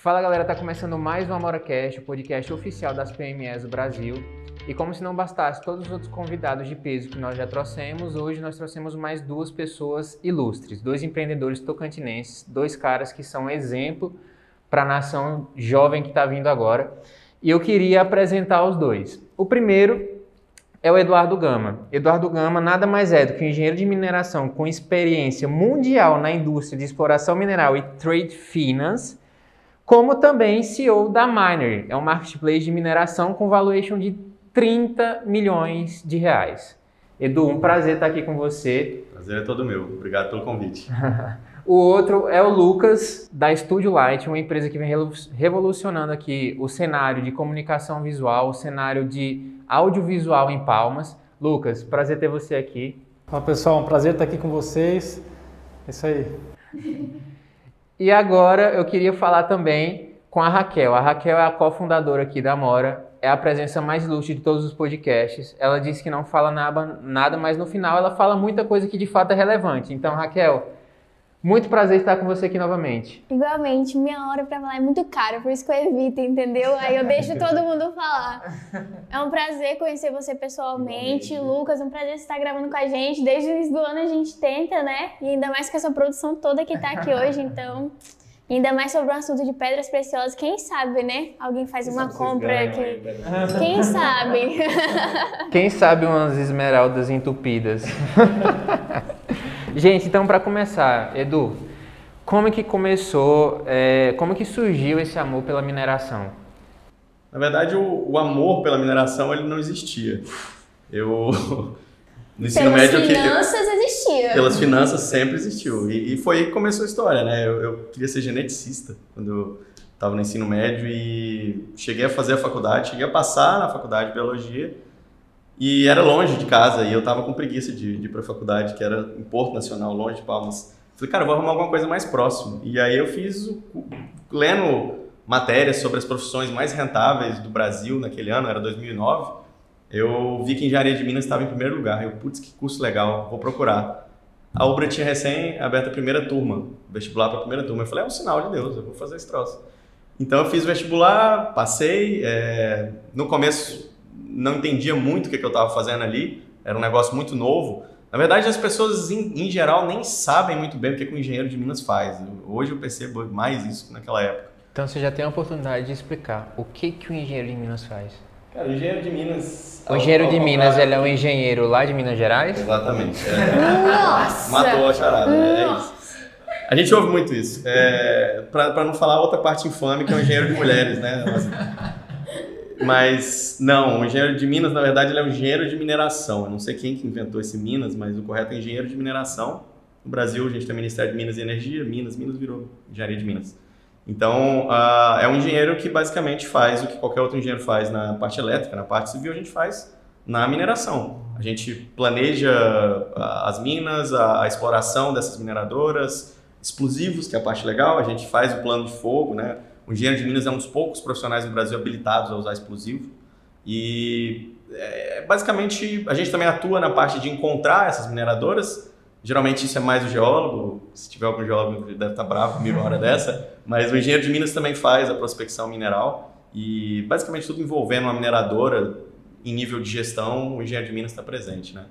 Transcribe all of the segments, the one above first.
Fala galera, tá começando mais um AmoraCast, o podcast oficial das PMEs do Brasil. E como se não bastasse todos os outros convidados de peso que nós já trouxemos, hoje nós trouxemos mais duas pessoas ilustres, dois empreendedores tocantinenses, dois caras que são exemplo para a nação jovem que está vindo agora. E eu queria apresentar os dois. O primeiro é o Eduardo Gama. Eduardo Gama nada mais é do que um engenheiro de mineração com experiência mundial na indústria de exploração mineral e trade finance, como também CEO da Miner. É um marketplace de mineração com valuation de 30 milhões de reais. Edu, um prazer estar aqui com você. Prazer é todo meu. Obrigado pelo convite. o outro é o Lucas, da Studio Light, uma empresa que vem revolucionando aqui o cenário de comunicação visual, o cenário de audiovisual em Palmas. Lucas, prazer ter você aqui. Fala pessoal, um prazer estar aqui com vocês. É isso aí. e agora eu queria falar também com a Raquel. A Raquel é a cofundadora aqui da Mora, é a presença mais ilustre de todos os podcasts. Ela disse que não fala nada, nada, mas no final ela fala muita coisa que de fato é relevante. Então, Raquel, muito prazer estar com você aqui novamente. Igualmente, minha hora para falar é muito cara, por isso que eu evito, entendeu? Aí eu deixo todo mundo falar. É um prazer conhecer você pessoalmente. Igualmente. Lucas, um prazer estar gravando com a gente. Desde o início do ano a gente tenta, né? E ainda mais com essa produção toda que está aqui hoje, então. Ainda mais sobre o assunto de pedras preciosas, quem sabe, né? Alguém faz quem uma compra aqui. Quem sabe? Quem sabe umas esmeraldas entupidas. Gente, então para começar, Edu, como é que começou, é, como que surgiu esse amor pela mineração? Na verdade, o, o amor pela mineração ele não existia. Eu no ensino pelas médio finanças que, existia. Pelas finanças sempre existiu e, e, foi aí que começou a história, né? Eu, eu queria ser geneticista quando eu estava no ensino médio e cheguei a fazer a faculdade, cheguei a passar na faculdade de biologia e era longe de casa e eu tava com preguiça de, de ir pra faculdade, que era em Porto Nacional, longe de Palmas. Falei, cara, vou arrumar alguma coisa mais próximo. E aí eu fiz, o, lendo matérias sobre as profissões mais rentáveis do Brasil naquele ano, era 2009, eu vi que engenharia de Minas estava em primeiro lugar. Eu, putz, que curso legal, vou procurar. A Ubra tinha recém aberto a primeira turma, vestibular para a primeira turma. Eu falei, é um sinal de Deus, eu vou fazer esse troço. Então eu fiz vestibular, passei. É... No começo não entendia muito o que, que eu estava fazendo ali, era um negócio muito novo. Na verdade, as pessoas em, em geral nem sabem muito bem o que, que o engenheiro de Minas faz. Hoje eu percebo mais isso naquela época. Então você já tem a oportunidade de explicar o que, que o engenheiro de Minas faz. Cara, o engenheiro de Minas. O engenheiro ao, ao de Minas, ele é um engenheiro lá de Minas Gerais? Exatamente. É. Nossa! Matou a charada, né? é isso. A gente ouve muito isso. É, para não falar outra parte infame, que é o engenheiro de mulheres, né? Mas não, o engenheiro de Minas, na verdade, ele é um engenheiro de mineração. Eu não sei quem que inventou esse Minas, mas o correto é engenheiro de mineração. No Brasil, a gente tem o Ministério de Minas e Energia, Minas, Minas virou engenharia de Minas. Então, uh, é um engenheiro que basicamente faz o que qualquer outro engenheiro faz na parte elétrica, na parte civil, a gente faz na mineração. A gente planeja as minas, a, a exploração dessas mineradoras, explosivos, que é a parte legal, a gente faz o plano de fogo, né? O engenheiro de Minas é um dos poucos profissionais no Brasil habilitados a usar explosivo. E é, basicamente a gente também atua na parte de encontrar essas mineradoras. Geralmente isso é mais o geólogo, se tiver algum geólogo deve estar bravo comigo uma hora dessa, mas o engenheiro de Minas também faz a prospecção mineral e basicamente tudo envolvendo uma mineradora em nível de gestão, o engenheiro de Minas está presente, né?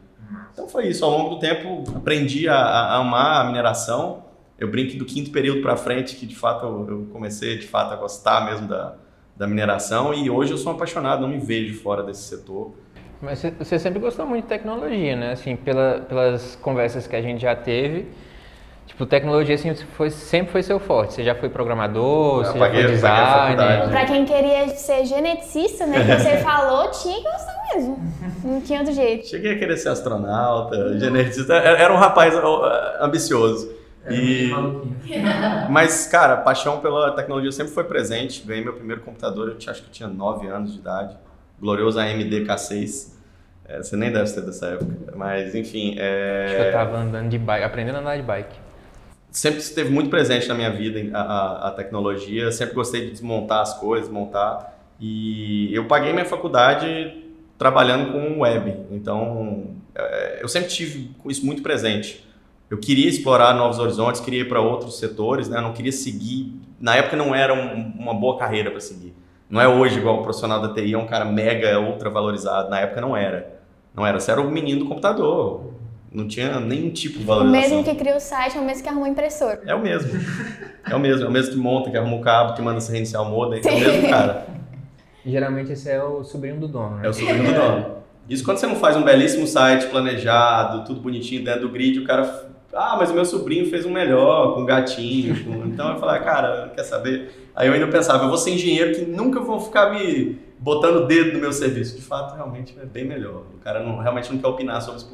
Então foi isso, ao longo do tempo aprendi a, a amar a mineração, eu brinco do quinto período para frente que de fato eu, comecei de fato a gostar mesmo da, da mineração e hoje eu sou apaixonado, não me vejo fora desse setor. Mas você sempre gostou muito de tecnologia, né? Assim, pela, pelas conversas que a gente já teve, tipo, tecnologia assim, foi, sempre foi seu forte. Você já foi programador, eu você paguei, já foi designer. Para quem queria ser geneticista, né, que você falou, tinha que gostar mesmo. Não tinha outro jeito. Cheguei a querer ser astronauta, geneticista, era um rapaz ambicioso. É, e... Mas, cara, a paixão pela tecnologia sempre foi presente. Ganhei meu primeiro computador, eu acho que eu tinha 9 anos de idade. Glorioso AMD K6. É, você nem deve ser dessa época. Mas, enfim. É... Acho que eu tava andando de bike, aprendendo a andar de bike. Sempre esteve muito presente na minha vida a, a, a tecnologia. Sempre gostei de desmontar as coisas, montar. E eu paguei minha faculdade trabalhando com web. Então, é, eu sempre tive isso muito presente eu queria explorar novos horizontes, queria ir para outros setores, né? Eu não queria seguir. Na época não era um, uma boa carreira para seguir. Não é hoje igual o profissional da TI é um cara mega ultra valorizado. Na época não era. Não era. Você era o menino do computador. Não tinha nenhum tipo de O valorização. mesmo que cria o site é o mesmo que arruma o impressor. É o mesmo. É o mesmo. É o mesmo que monta, que arruma o cabo, que manda você reiniciar o modem. É o mesmo cara. Geralmente esse é o sobrinho do dono, né? É o sobrinho do dono. Isso quando você não faz um belíssimo site planejado, tudo bonitinho dentro do grid, o cara. Ah, mas o meu sobrinho fez um melhor, com gatinho. com-" Então eu falei, cara, quer saber? Aí eu ainda pensava, eu vou ser engenheiro que nunca vão ficar me botando o dedo no meu serviço. De fato, realmente é bem melhor. O cara não, realmente não quer opinar sobre que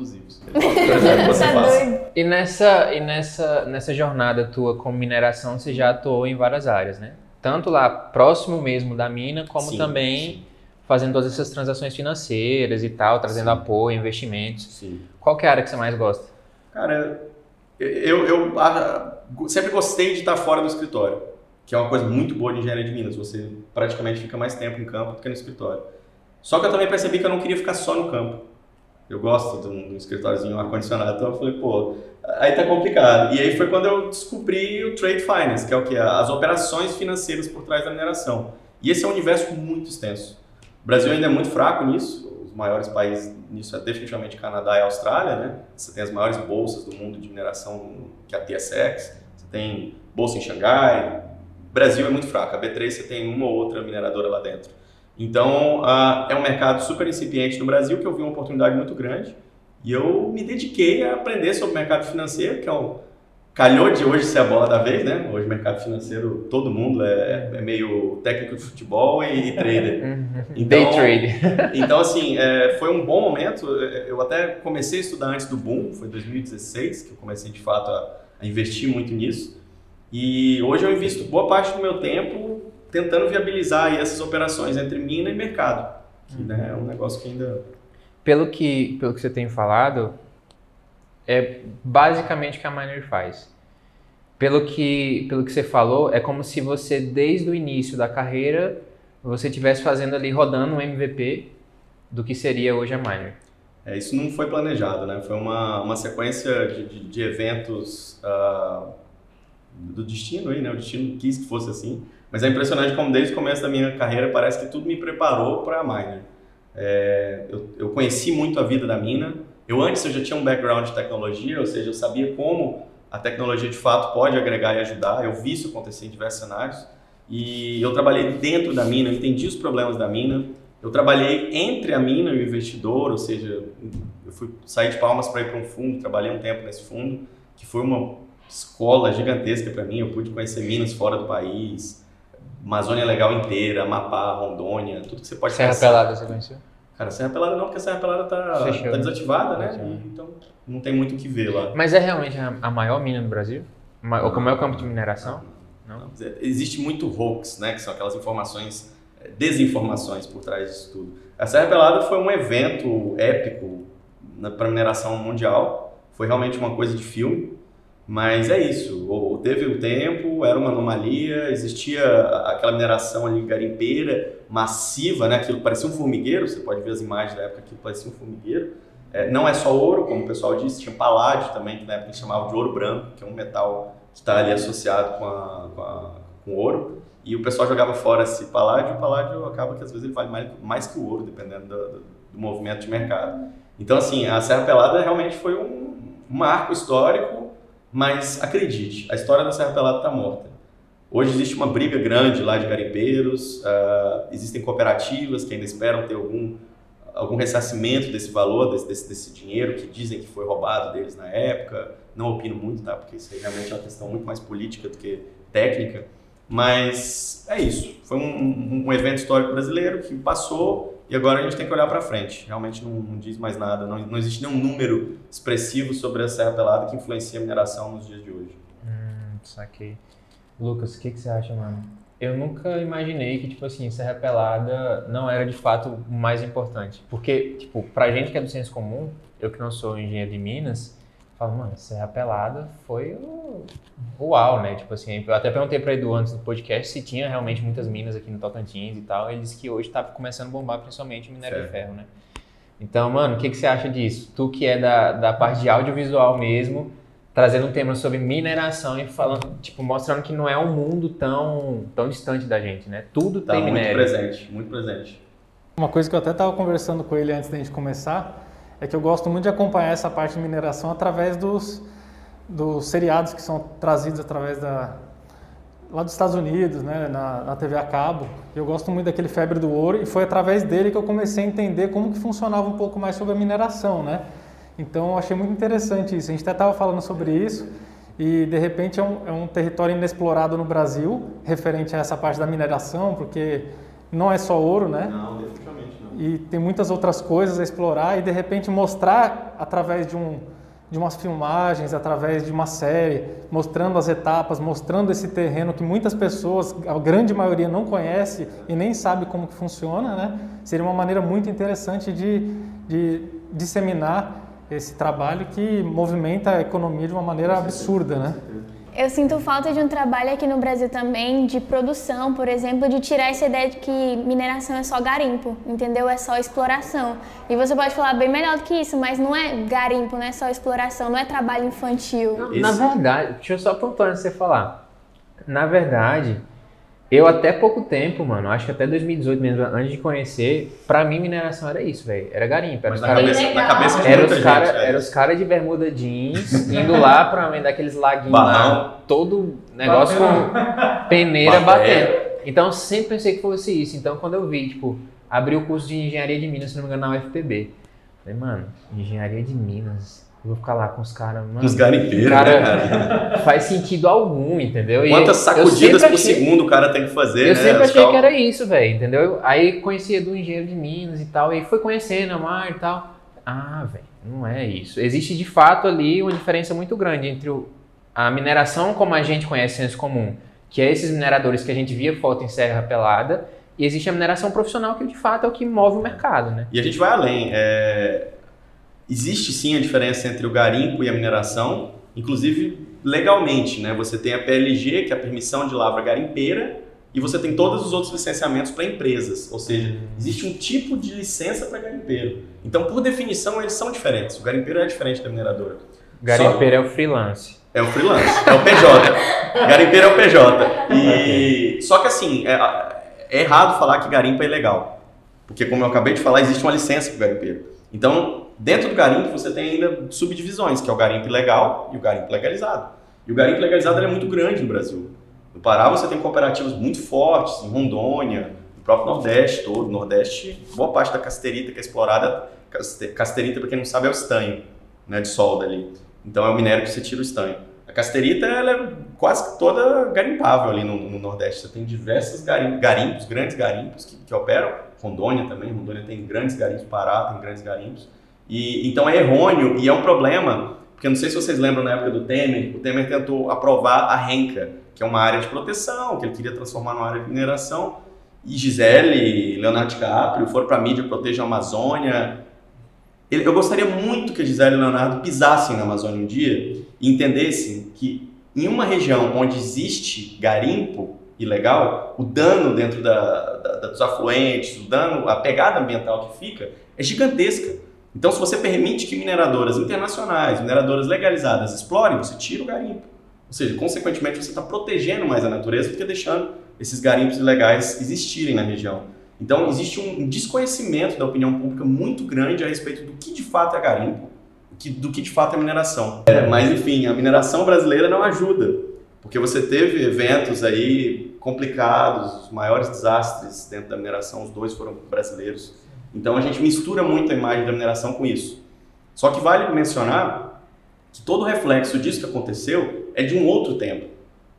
você Tá. E nessa, e nessa, nessa jornada tua com mineração, você já atuou em várias áreas, né? Tanto lá próximo mesmo da mina, como Sim, também sim. fazendo todas essas transações financeiras e tal, trazendo Sim. apoio, investimentos. Sim. Qual que é a área que você mais gosta? Cara, eu, eu ah, sempre gostei de estar fora do escritório, que é uma coisa muito boa de engenharia de Minas. Você praticamente fica mais tempo em campo do que no escritório. Só que eu também percebi que eu não queria ficar só no campo. Eu gosto de um, de um escritóriozinho ar-condicionado, então eu falei, pô, aí tá complicado. E aí foi quando eu descobri o Trade Finance, que é o que? As operações financeiras por trás da mineração. E esse é um universo muito extenso. O Brasil ainda é muito fraco nisso, os maiores países nisso é definitivamente Canadá e Austrália, né? Você tem as maiores bolsas do mundo de mineração, que é a TSX, você tem bolsa em Xangai. Brasil é muito fraco, a B3 você tem uma ou outra mineradora lá dentro. Então, ah, é um mercado super incipiente no Brasil que eu vi uma oportunidade muito grande e eu me dediquei a aprender sobre o mercado financeiro, que é o calhou de hoje ser a bola da vez, né? Hoje o mercado financeiro, todo mundo é, é meio técnico de futebol e, e trader. Day trade. Então, assim, é, foi um bom momento. Eu até comecei a estudar antes do boom, foi em 2016 que eu comecei de fato a, a investir muito nisso. E hoje eu invisto boa parte do meu tempo tentando viabilizar aí essas operações entre mina e mercado, que né, é um negócio que ainda Pelo que, pelo que você tem falado, é basicamente o que a Miner faz. Pelo que, pelo que você falou, é como se você, desde o início da carreira, você estivesse fazendo ali, rodando um MVP do que seria hoje a Miner. É, isso não foi planejado, né? Foi uma, uma sequência de, de, de eventos ah, do destino aí, né? O destino quis que fosse assim. Mas é impressionante como desde o começo da minha carreira parece que tudo me preparou para a miner. É, eu, eu conheci muito a vida da mina. Eu antes eu já tinha um background de tecnologia, ou seja, eu sabia como a tecnologia de fato pode agregar e ajudar. Eu vi isso acontecer em diversos cenários. E eu trabalhei dentro da mina, entendi os problemas da mina. Eu trabalhei entre a mina e o investidor, ou seja, eu fui sair de Palmas para ir para um fundo, trabalhei um tempo nesse fundo, que foi uma escola gigantesca para mim. Eu pude conhecer minas fora do país, Amazônia Legal inteira, Amapá, Rondônia, tudo que você pode Serra pensar. Pelada, você conheceu? Cara, Serra Pelada não, porque a Serra Pelada tá, Fechou. tá desativada, né? Fechou. E, então não tem muito o que ver lá. Mas é realmente a, a maior mina do Brasil? Ou como é o campo de mineração? Não? Não, Existe muito hoax, né? Que são aquelas informações, eh, desinformações por trás disso tudo. A Serra Pelada foi um evento épico para mineração mundial. Foi realmente uma coisa de filme. Mas é isso. O- Teve o tempo, era uma anomalia, existia aquela mineração ali garimpeira, massiva, né? Aquilo parecia um formigueiro. Você pode ver as imagens da época que parecia um formigueiro. É, não é só ouro, como o pessoal disse, tinha paládio também, que na época eles chamavam de ouro branco, que é um metal que está ali associado com, a, com, a- com ouro. E o pessoal jogava fora esse paládio, o paládio acaba que às vezes ele vale mais, mais que o ouro, dependendo do, do- do movimento de mercado. Então, assim, a Serra Pelada realmente foi um, um marco histórico, mas acredite, a história da Serra Pelada está morta. Hoje existe uma briga grande lá de garimpeiros, ah, existem cooperativas que ainda esperam ter algum, algum ressarcimento desse valor, desse, desse, desse dinheiro que dizem que foi roubado deles na época. Não opino muito, tá? Porque isso aí realmente é uma questão muito mais política do que técnica. Mas é isso. Foi um- um evento histórico brasileiro que passou e agora a gente tem que olhar para frente. Realmente não, não diz mais nada. Não, não existe nenhum número expressivo sobre a Serra Pelada que influencia a mineração nos dias de hoje. Hum, saquei. Lucas, o que, que você acha, mano? Eu nunca imaginei que, tipo assim, Serra Pelada não era de fato o mais importante. Porque, tipo, pra gente que é do senso comum, eu que não sou engenheiro de Minas, falo, mano, Serra Pelada foi o, uau, né? Tipo assim, eu até perguntei pra Edu antes do podcast se tinha realmente muitas minas aqui no Tocantins e tal. Ele disse que hoje tá começando a bombar principalmente o minério de Certo. ferro, né? Então, mano, o que, que você acha disso? Tu que é da, da parte de audiovisual mesmo, trazendo um tema sobre mineração e falando, tipo, mostrando que não é um mundo tão, tão distante da gente, né? Tudo Tá tem muito minério. presente, muito presente. Uma coisa que eu até estava conversando com ele antes da gente começar é que eu gosto muito de acompanhar essa parte de mineração através dos, dos seriados que são trazidos através da lá dos Estados Unidos, né, na, na TV a cabo. Eu gosto muito daquele Febre do Ouro e foi através dele que eu comecei a entender como que funcionava um pouco mais sobre a mineração, né? Então eu achei muito interessante isso. A gente até estava falando sobre isso e de repente é um, é um território inexplorado no Brasil referente a essa parte da mineração, porque não é só ouro, né? Não. E tem muitas outras coisas a explorar e de repente mostrar através de um de umas filmagens, através de uma série, mostrando as etapas, mostrando esse terreno que muitas pessoas, a grande maioria não conhece e nem sabe como que funciona, né? Seria uma maneira muito interessante de, de disseminar esse trabalho que movimenta a economia de uma maneira absurda, né? Eu sinto falta de um trabalho aqui no Brasil também de produção, por exemplo, de tirar essa ideia de que mineração é só garimpo, entendeu? É só exploração. E você pode falar bem melhor do que isso, mas não é garimpo, não é só exploração, não é trabalho infantil. Na Esse- verdade, deixa eu só pontuar antes de você falar. Na verdade, eu até pouco tempo, mano, acho que até 2018 mesmo, antes de conhecer, pra mim mineração era isso, velho. Era garimpo. Era Mas os na caras cabeça, na Legal. cabeça de Era muita os gente. caras é. era os cara de bermuda jeans, indo lá pra meio daqueles laguinhos lá, todo negócio com peneira batendo. Então eu sempre pensei que fosse isso. Então quando eu vi, tipo, abri o curso de engenharia de Minas, se não me engano, na UFPB. Falei, mano, engenharia de Minas. Eu vou ficar lá com os caras, mano. Uns garimpeiros, Cara, né, cara? Faz sentido algum, entendeu? E Quantas eu sacudidas sempre por achei- segundo o cara tem que fazer, eu né? sempre Os achei que cálculos. era isso, velho, entendeu? Aí conhecia do engenheiro de Minas e tal, e aí foi conhecendo a mar e tal. Ah, velho, não é isso. Existe de fato ali uma diferença muito grande entre o- a mineração como a gente conhece senso comum, que é esses mineradores que a gente via foto em Serra Pelada, e existe a mineração profissional que de fato é o que move o mercado, né? E a gente vai além. é, Existe sim a diferença entre o garimpo e a mineração, inclusive legalmente, né? Você tem a PLG, que é a permissão de lavra garimpeira, e você tem todos os outros licenciamentos para empresas. Ou seja, existe um tipo de licença para garimpeiro. Então, por definição, eles são diferentes. O garimpeiro é diferente da mineradora. Garimpeiro é o freelance. É o freelance, é o PJ. Garimpeiro é o PJ. E só que assim, é, é errado falar que garimpo é ilegal. Porque como eu acabei de falar, existe uma licença para o garimpeiro. Então, dentro do garimpo você tem ainda subdivisões, que é o garimpo ilegal e o garimpo legalizado. E o garimpo legalizado é muito grande no Brasil. No Pará você tem cooperativas muito fortes, em Rondônia, no próprio Nordeste todo. Nordeste, boa parte da casterita que é explorada, caste- casterita, para quem não sabe, é o estanho né, de solda ali. Então é o minério que você tira o estanho. A casterita ela é quase toda garimpável ali no, no Nordeste. Você tem diversos garim- garimpos, grandes garimpos que, que operam. Rondônia também, Rondônia tem grandes garimpos, Pará tem grandes garimpos. E, então é errôneo e é um problema, porque eu não sei se vocês lembram na época do Temer, o Temer tentou aprovar a RENCA, que é uma área de proteção, que ele queria transformar numa área de mineração. E Gisele, Leonardo DiCaprio foram para a mídia proteger a Amazônia, eu gostaria muito que a Gisele e Leonardo pisassem na Amazônia um dia e entendessem que em uma região onde existe garimpo ilegal, o dano dentro da- da- dos afluentes, o dano, a pegada ambiental que fica é gigantesca. Então, se você permite que mineradoras internacionais, mineradoras legalizadas explorem, você tira o garimpo. Ou seja, consequentemente, você está protegendo mais a natureza do que deixando esses garimpos ilegais existirem na região. Então, existe um desconhecimento da opinião pública muito grande a respeito do que de fato é garimpo, do que de fato é mineração. É, mas, enfim, a mineração brasileira não ajuda, porque você teve eventos aí complicados, os maiores desastres dentro da mineração, os dois foram brasileiros. Então, a gente mistura muito a imagem da mineração com isso. Só que vale mencionar que todo reflexo disso que aconteceu é de um outro tempo.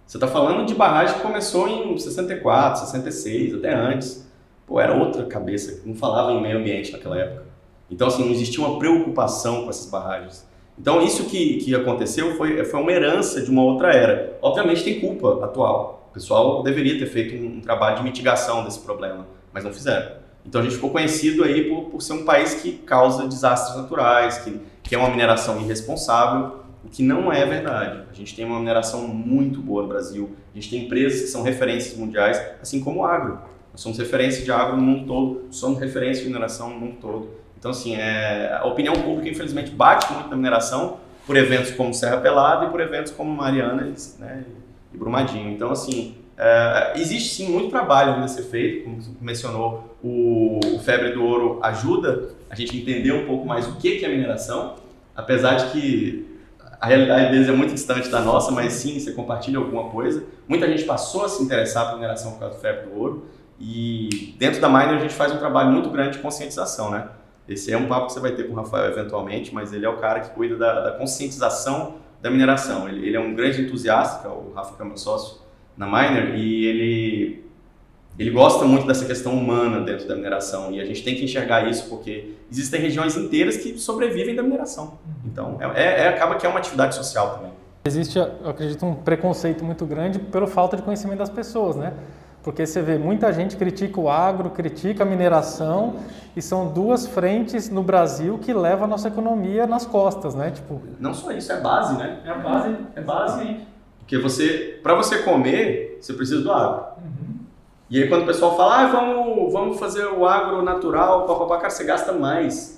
Você está falando de barragem que começou em 64, 66, até antes. Pô, era outra cabeça, não falava em meio ambiente naquela época. Então, assim, não existia uma preocupação com essas barragens. Então, isso que, que aconteceu foi, foi uma herança de uma outra era. Obviamente, tem culpa atual. O pessoal deveria ter feito um, um trabalho de mitigação desse problema, mas não fizeram. Então, a gente ficou conhecido aí por, por ser um país que causa desastres naturais, que, que é uma mineração irresponsável, o que não é verdade. A gente tem uma mineração muito boa no Brasil, a gente tem empresas que são referências mundiais, assim como o agro. Nós somos referência de agro no mundo todo, somos referência de mineração no mundo todo. Então, assim, é, a opinião pública, infelizmente, bate muito na mineração por eventos como Serra Pelada e por eventos como Marianas né, e Brumadinho. Então, assim, é, existe sim muito trabalho ainda a ser feito, como mencionou, o, o Febre do Ouro ajuda a gente entender um pouco mais o que é mineração, apesar de que a realidade deles é muito distante da nossa, mas sim, você compartilha alguma coisa. Muita gente passou a se interessar por mineração por causa do febre do ouro. E dentro da Miner a gente faz um trabalho muito grande de conscientização, né? Esse é um papo que você vai ter com o Rafael eventualmente, mas ele é o cara que cuida da, da conscientização da mineração. Ele, ele, é um grande entusiasta, é o Rafa que é meu sócio na Miner, e ele, ele gosta muito dessa questão humana dentro da mineração. E a gente tem que enxergar isso porque existem regiões inteiras que sobrevivem da mineração. Então, é, é, é acaba que é uma atividade social também. Existe, eu acredito, um preconceito muito grande pela falta de conhecimento das pessoas, né? Porque você vê, muita gente critica o agro, critica a mineração, e são duas frentes no Brasil que levam a nossa economia nas costas, né? Tipo... Não só isso, é base, né? É a base. É base. Porque você, para você comer, você precisa do agro. Uhum. E aí quando o pessoal fala, ah, vamos, vamos fazer o agro natural, papapá, cara, você gasta mais.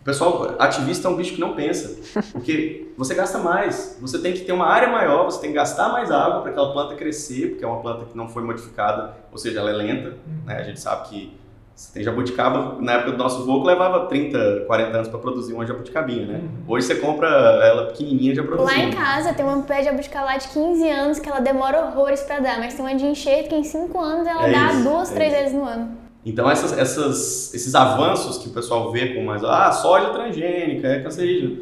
O pessoal ativista é um bicho que não pensa, porque você gasta mais, você tem que ter uma área maior, você tem que gastar mais água para aquela planta crescer, porque é uma planta que não foi modificada, ou seja, ela é lenta. Né? A gente sabe que você tem jabuticaba, na época do nosso voo, levava 30, 40 anos para produzir uma jabuticabinha, né? Uhum. Hoje você compra ela pequenininha já produzida. Lá em casa tem uma pé de jabuticaba de 15 anos que ela demora horrores para dar, mas tem uma de enxerto que em 5 anos ela é dá isso, duas, é três isso. vezes no ano. Então, essas, essas, esses avanços que o pessoal vê com mais, ah, soja transgênica, é cancerígena.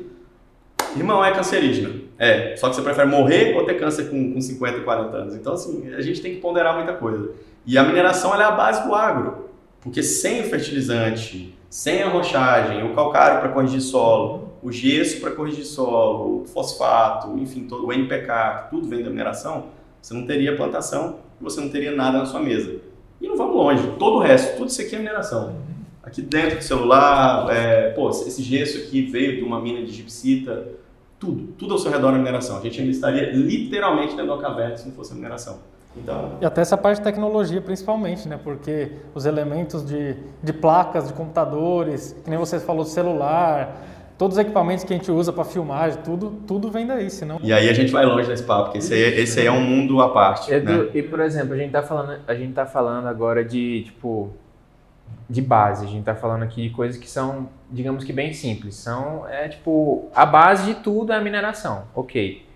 Irmão, é cancerígena. É, só que você prefere morrer ou ter câncer com, com 50, 40 anos. Então, assim, a gente tem que ponderar muita coisa. E a mineração é a base do agro. Porque sem o fertilizante, sem a rochagem, o calcário para corrigir solo, o gesso para corrigir solo, o fosfato, enfim, todo, o NPK, tudo vem da mineração, você não teria plantação você não teria nada na sua mesa. E não vamos longe, todo o resto, tudo isso aqui é mineração. Aqui dentro do celular, é, pô, esse gesso aqui veio de uma mina de gipsita, tudo, tudo ao seu redor é mineração. A gente ainda estaria literalmente dentro da caverna se não fosse a mineração. Então... E até essa parte de tecnologia, principalmente, né? Porque os elementos de, de placas, de computadores, que nem você falou, celular, todos os equipamentos que a gente usa para filmagem, tudo, tudo vem daí, senão... E aí a gente vai longe nesse papo, porque esse aí, esse aí é um mundo à parte, Edu, né? E, por exemplo, a gente tá falando, a gente tá falando agora de, tipo, de base, a gente tá falando aqui de coisas que são, digamos que bem simples, são, é, tipo, a base de tudo é a mineração, ok.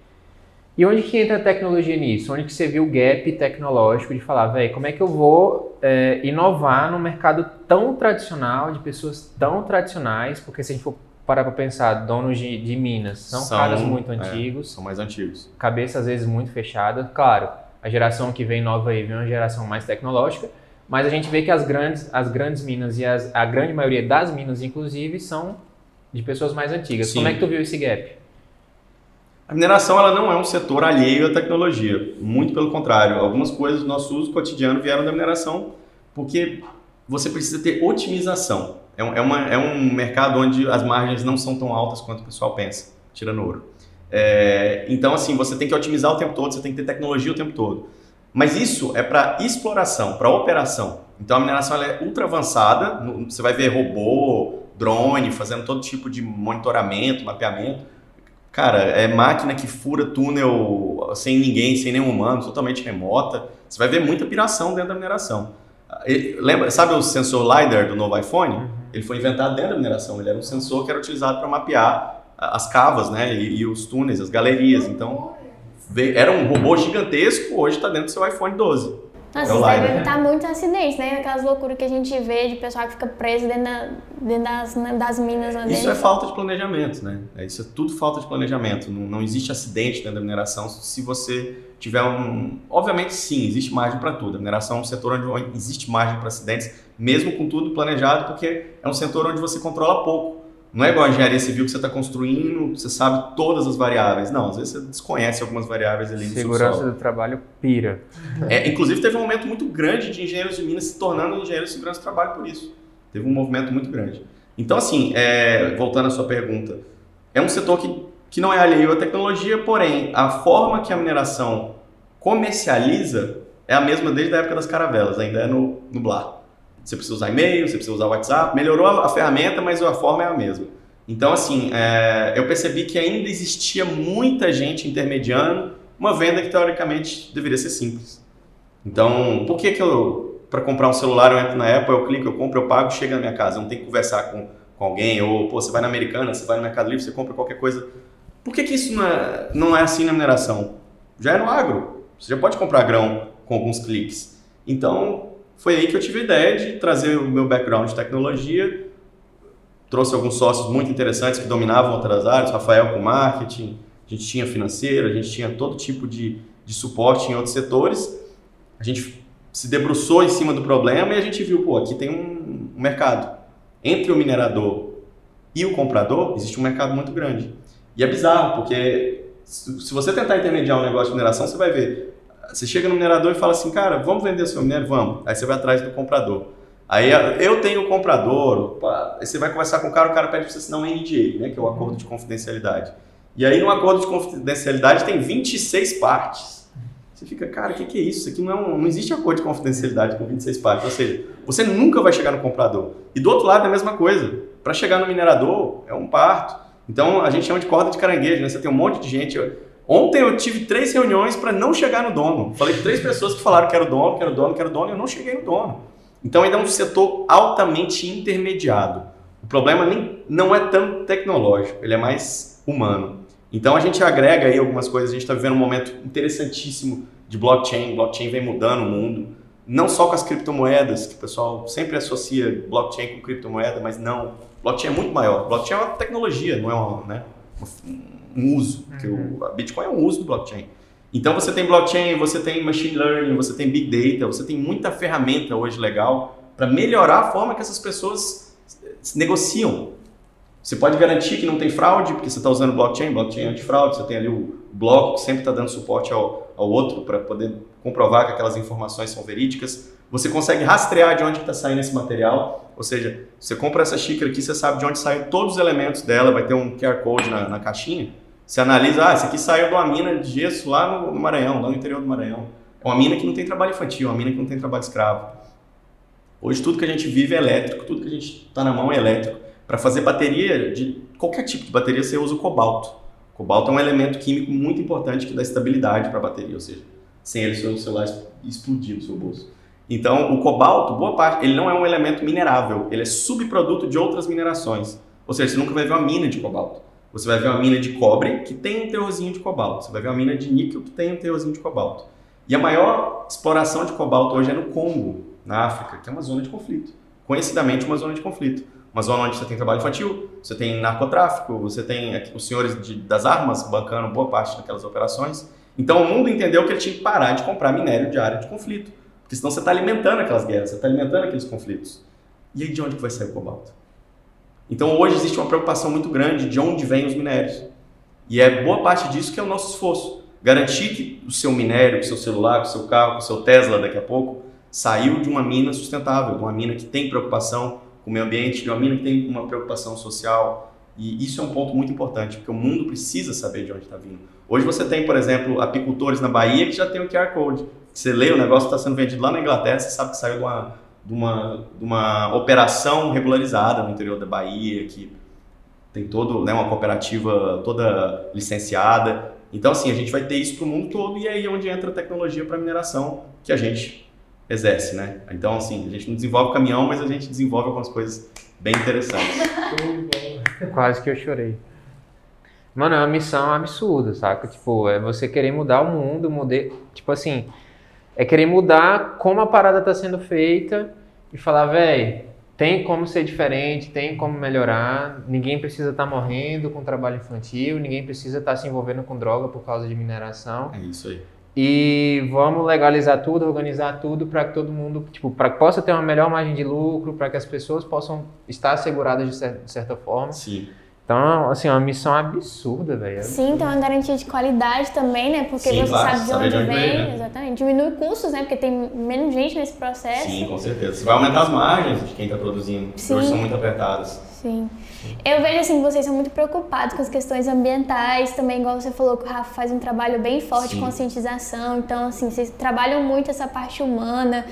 E onde que entra a tecnologia nisso? Onde que você viu o gap tecnológico de falar, velho, como é que eu vou é, inovar no mercado tão tradicional, de pessoas tão tradicionais, porque se a gente for parar para pensar, donos de, de minas são, são caras muito é, antigos. São mais antigos. Cabeça às vezes muito fechada. Claro, a geração que vem nova aí vem uma geração mais tecnológica, mas a gente vê que as grandes, as grandes minas e as, a grande maioria das minas, inclusive, são de pessoas mais antigas. Sim. Como é que tu viu esse gap? A mineração ela não é um setor alheio à tecnologia, muito pelo contrário. Algumas coisas do nosso uso cotidiano vieram da mineração porque você precisa ter otimização. É, é, uma, é um mercado onde as margens não são tão altas quanto o pessoal pensa, tirando ouro. É, então, assim, você tem que otimizar o tempo todo, você tem que ter tecnologia o tempo todo. Mas isso é para exploração, para operação. Então, a mineração é ultra avançada, você vai ver robô, drone, fazendo todo tipo de monitoramento, mapeamento Cara, é máquina que fura túnel sem ninguém, sem nenhum humano, totalmente remota. Você vai ver muita piração dentro da mineração. Lembra, sabe o sensor LiDAR do novo iPhone? Uhum. Ele foi inventado dentro da mineração. Ele era um sensor que era utilizado para mapear as cavas, né? E, e, os túneis, as galerias. Então, era um robô gigantesco, hoje está dentro do seu iPhone 12. Nossa, isso deve evitar muitos acidentes, né? Aquelas loucuras que a gente vê de pessoal que fica preso dentro, da, dentro das, das minas lá dentro. Isso é falta de planejamento, né? É, isso é tudo falta de planejamento. Não, não existe acidente dentro da mineração se você tiver um... Obviamente, sim, existe margem para tudo. A mineração é um setor onde existe margem para acidentes, mesmo com tudo planejado, porque é um setor onde você controla pouco. Não é igual a engenharia civil que você está construindo, você sabe todas as variáveis. Não, às vezes você desconhece algumas variáveis ali no Segurança do trabalho pira. É, inclusive teve um momento muito grande de engenheiros de Minas se tornando engenheiros de segurança do trabalho por isso. Teve um movimento muito grande. Então, assim, é, voltando à sua pergunta, é um setor que, que não é alheio à tecnologia, porém, a forma que a mineração comercializa é a mesma desde a época das caravelas, ainda é no, no BLA. Você precisa usar e-mail, você precisa usar WhatsApp. Melhorou a, ferramenta, mas a forma é a mesma. Então, assim, é, eu percebi que ainda existia muita gente intermediando uma venda que teoricamente deveria ser simples. Então, por que que eu, para comprar um celular, eu entro na Apple, eu clico, eu compro, eu pago, chega na minha casa, eu não tenho que conversar com, com alguém, ou, pô, você vai na Americana, você vai no Mercado Livre, você compra qualquer coisa. Por que que isso não é, não é assim na mineração? Já é no agro. Você já pode comprar grão com alguns cliques. Então, foi aí que eu tive a ideia de trazer o meu background de tecnologia, trouxe alguns sócios muito interessantes que dominavam outras áreas, Rafael com marketing, a gente tinha financeiro, a gente tinha todo tipo de, de suporte em outros setores. A gente se debruçou em cima do problema e a gente viu, pô, aqui tem um, um mercado. Entre o minerador e o comprador, existe um mercado muito grande. E é bizarro, porque se você tentar intermediar um negócio de mineração, você vai ver. Você chega no minerador e fala assim, cara, vamos vender seu minério? Vamos. Aí você vai atrás do comprador. Aí eu tenho o comprador, aí você vai conversar com o cara, o cara pede para você assinar um NDA, né, que é o acordo de confidencialidade. E aí no acordo de confidencialidade tem 26 partes. Você fica, cara, o que, que, é isso? Isso aqui não, é não existe acordo de confidencialidade com 26 partes. Ou seja, você nunca vai chegar no comprador. E do outro lado é a mesma coisa. Para chegar no minerador é um parto. Então a gente chama de corda de caranguejo, né? Você tem um monte de gente. Ontem eu tive três reuniões para não chegar no dono. Falei com três pessoas que falaram que era o dono, que era o dono, que era o dono, e eu não cheguei no dono. Então ainda é um setor altamente intermediado. O problema nem, não é tanto tecnológico, ele é mais humano. Então a gente agrega aí algumas coisas, a gente está vivendo um momento interessantíssimo de blockchain, blockchain vem mudando o mundo, não só com as criptomoedas, que o pessoal sempre associa blockchain com criptomoeda, mas não, blockchain é muito maior. Blockchain é uma tecnologia, não é uma, né, um uso, porque o, a Bitcoin é um uso do blockchain. Então você tem blockchain, você tem machine learning, você tem big data, você tem muita ferramenta hoje legal para melhorar a forma que essas pessoas negociam. Você pode garantir que não tem fraude, porque você está usando blockchain, blockchain é antifraude, você tem ali o bloco que sempre está dando suporte ao, ao outro para poder comprovar que aquelas informações são verídicas. Você consegue rastrear de onde está saindo esse material, ou seja, você compra essa xícara aqui, você sabe de onde saem todos os elementos dela, vai ter um QR Code na, na caixinha, você analisa, ah, esse aqui saiu de uma mina de gesso lá no, no Maranhão, lá no interior do Maranhão. É uma mina que não tem trabalho infantil, é uma mina que não tem trabalho escravo. Hoje tudo que a gente vive é elétrico, tudo que a gente está na mão é elétrico. Para fazer bateria, de qualquer tipo de bateria, você usa o cobalto. O cobalto é um elemento químico muito importante que dá estabilidade para a bateria, ou seja, sem ele seu celular explodir no seu bolso. Então, o cobalto, boa parte, ele não é um elemento minerável, ele é subproduto de outras minerações. Ou seja, você nunca vai ver uma mina de cobalto. Você vai ver uma mina de cobre que tem um teorzinho de cobalto. Você vai ver uma mina de níquel que tem um teorzinho de cobalto. E a maior exploração de cobalto hoje é no Congo, na África, que é uma zona de conflito. Conhecidamente uma zona de conflito. Uma zona onde você tem trabalho infantil, você tem narcotráfico, você tem os senhores de, das armas bancando boa parte daquelas operações. Então o mundo entendeu que ele tinha que parar de comprar minério de área de conflito. Porque senão você está alimentando aquelas guerras, você está alimentando aqueles conflitos. E aí de onde que vai sair o cobalto? Então hoje existe uma preocupação muito grande de onde vêm os minérios. E é boa parte disso que é o nosso esforço. Garantir que o seu minério, o seu celular, o seu carro, o seu Tesla daqui a pouco saiu de uma mina sustentável, de uma mina que tem preocupação com o meio ambiente, de uma mina que tem uma preocupação social. E isso é um ponto muito importante, porque o mundo precisa saber de onde está vindo. Hoje você tem, por exemplo, apicultores na Bahia que já tem o QR Code. Você lê o negócio que está sendo vendido lá na Inglaterra, você sabe que saiu de uma, de uma, de uma operação regularizada no interior da Bahia, que tem todo, né, uma cooperativa toda licenciada. Então, assim, a gente vai ter isso para o mundo todo e é aí onde entra a tecnologia para mineração que a gente exerce, né? Então, assim, a gente não desenvolve caminhão, mas a gente desenvolve algumas coisas bem interessantes. Quase que eu chorei. Mano, é uma missão absurda, saca? Tipo, é você querer mudar o mundo, mudar, tipo assim, é querer mudar como a parada está sendo feita e falar, velho, tem como ser diferente, tem como melhorar, ninguém precisa estar tá morrendo com trabalho infantil, ninguém precisa estar tá se envolvendo com droga por causa de mineração. É isso aí. E vamos legalizar tudo, organizar tudo para que todo mundo, tipo, para que possa ter uma melhor margem de lucro, para que as pessoas possam estar asseguradas de, cer de certa forma. Sim. Então, assim, é uma missão absurda, velho. Sim, tem uma garantia de qualidade também, né? Porque Sim, você claro, sabe de onde de onde vem, vem, né? exatamente. Diminui custos, né? Porque tem menos gente nesse processo. Sim, com certeza. Você vai aumentar as margens de quem está produzindo, Sim. hoje são muito apertadas. Sim. Eu vejo assim que vocês são muito preocupados com as questões ambientais, também igual você falou que o Rafa faz um trabalho bem forte de Sim. conscientização. Então, assim, vocês trabalham muito essa parte humana.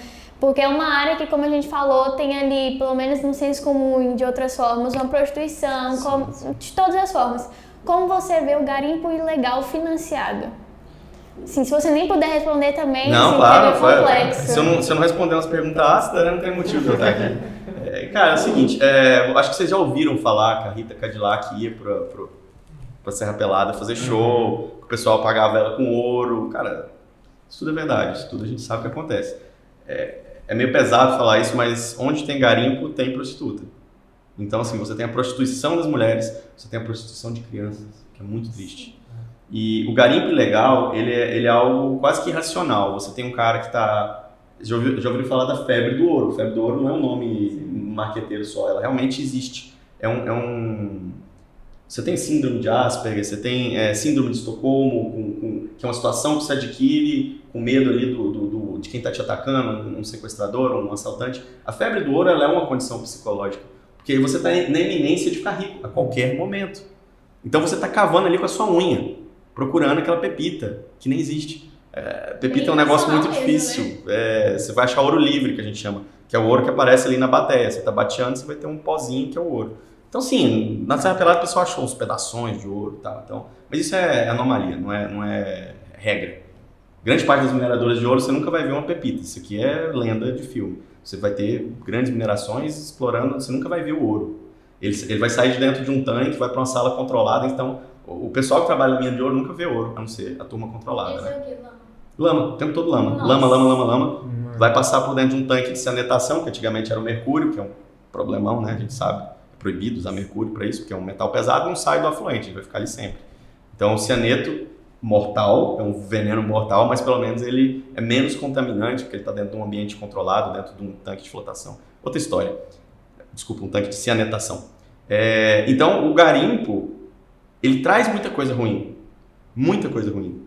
Porque é uma área que, como a gente falou, tem ali, pelo menos no senso comum de outras formas, uma prostituição, como, de todas as formas. Como você vê o garimpo ilegal financiado? Sim, se você nem puder responder também, Não, assim, claro, é foi- complexo. se, eu não, se eu não responder umas perguntas ácidas, né, não tem motivo de eu estar aqui. É, cara, é o seguinte, é, acho que vocês já ouviram falar que a Rita Cadillac ia pra, pra, pra Serra Pelada fazer show, que o pessoal pagava ela com ouro. Cara, isso tudo é verdade, isso tudo a gente sabe o que acontece. É, é meio pesado falar isso, mas onde tem garimpo, tem prostituta. Então, assim, você tem a prostituição das mulheres, você tem a prostituição de crianças, que é muito triste. E o garimpo ilegal, ele é, ele é algo quase que irracional. Você tem um cara que está... Já ouviu, já ouviu falar da febre do ouro. Febre do ouro não é um nome marqueteiro só, ela realmente existe. É um... É um... Você tem síndrome de Asperger, você tem é, síndrome de Estocolmo, com- com- que é uma situação que você adquire com medo ali do, do- do- de quem está te atacando, um, sequestrador, um assaltante. A febre do ouro é uma condição psicológica, porque você está na iminência de ficar rico a qualquer momento. Então você está cavando ali com a sua unha, procurando aquela pepita, que nem existe. É, pepita é um negócio muito Mesmo, difícil. É, você vai achar ouro livre, que a gente chama, que é o ouro que aparece ali na bateia. Você está bateando, você vai ter um pozinho que é o ouro. Então, sim, na Serra Pelada o pessoal achou uns pedaços de ouro e tal. Então, mas isso é anomalia, não é, não é regra. Grande parte das mineradoras de ouro você nunca vai ver uma pepita. Isso aqui é lenda de filme. Você vai ter grandes minerações explorando, você nunca vai ver o ouro. Ele, ele vai sair de dentro de um tanque, vai para uma sala controlada. Então, o o pessoal que trabalha na mina de ouro nunca vê ouro, a não ser a turma controlada. Esse Né? é o quê, Lama? Lama, o tempo todo lama. Nossa. Lama, lama, lama, lama. Vai passar por dentro de um tanque de sanitação, que antigamente era o mercúrio, que é um problemão, né? A gente sabe. É proibido usar mercúrio para isso, porque é um metal pesado, não sai do afluente, ele vai ficar ali sempre. Então, o cianeto mortal, é um veneno mortal, mas pelo menos ele é menos contaminante, porque ele está dentro de um ambiente controlado, dentro de um tanque de flotação. Outra história. Desculpa, um tanque de cianetação. É, então, o garimpo, ele traz muita coisa ruim. Muita coisa ruim.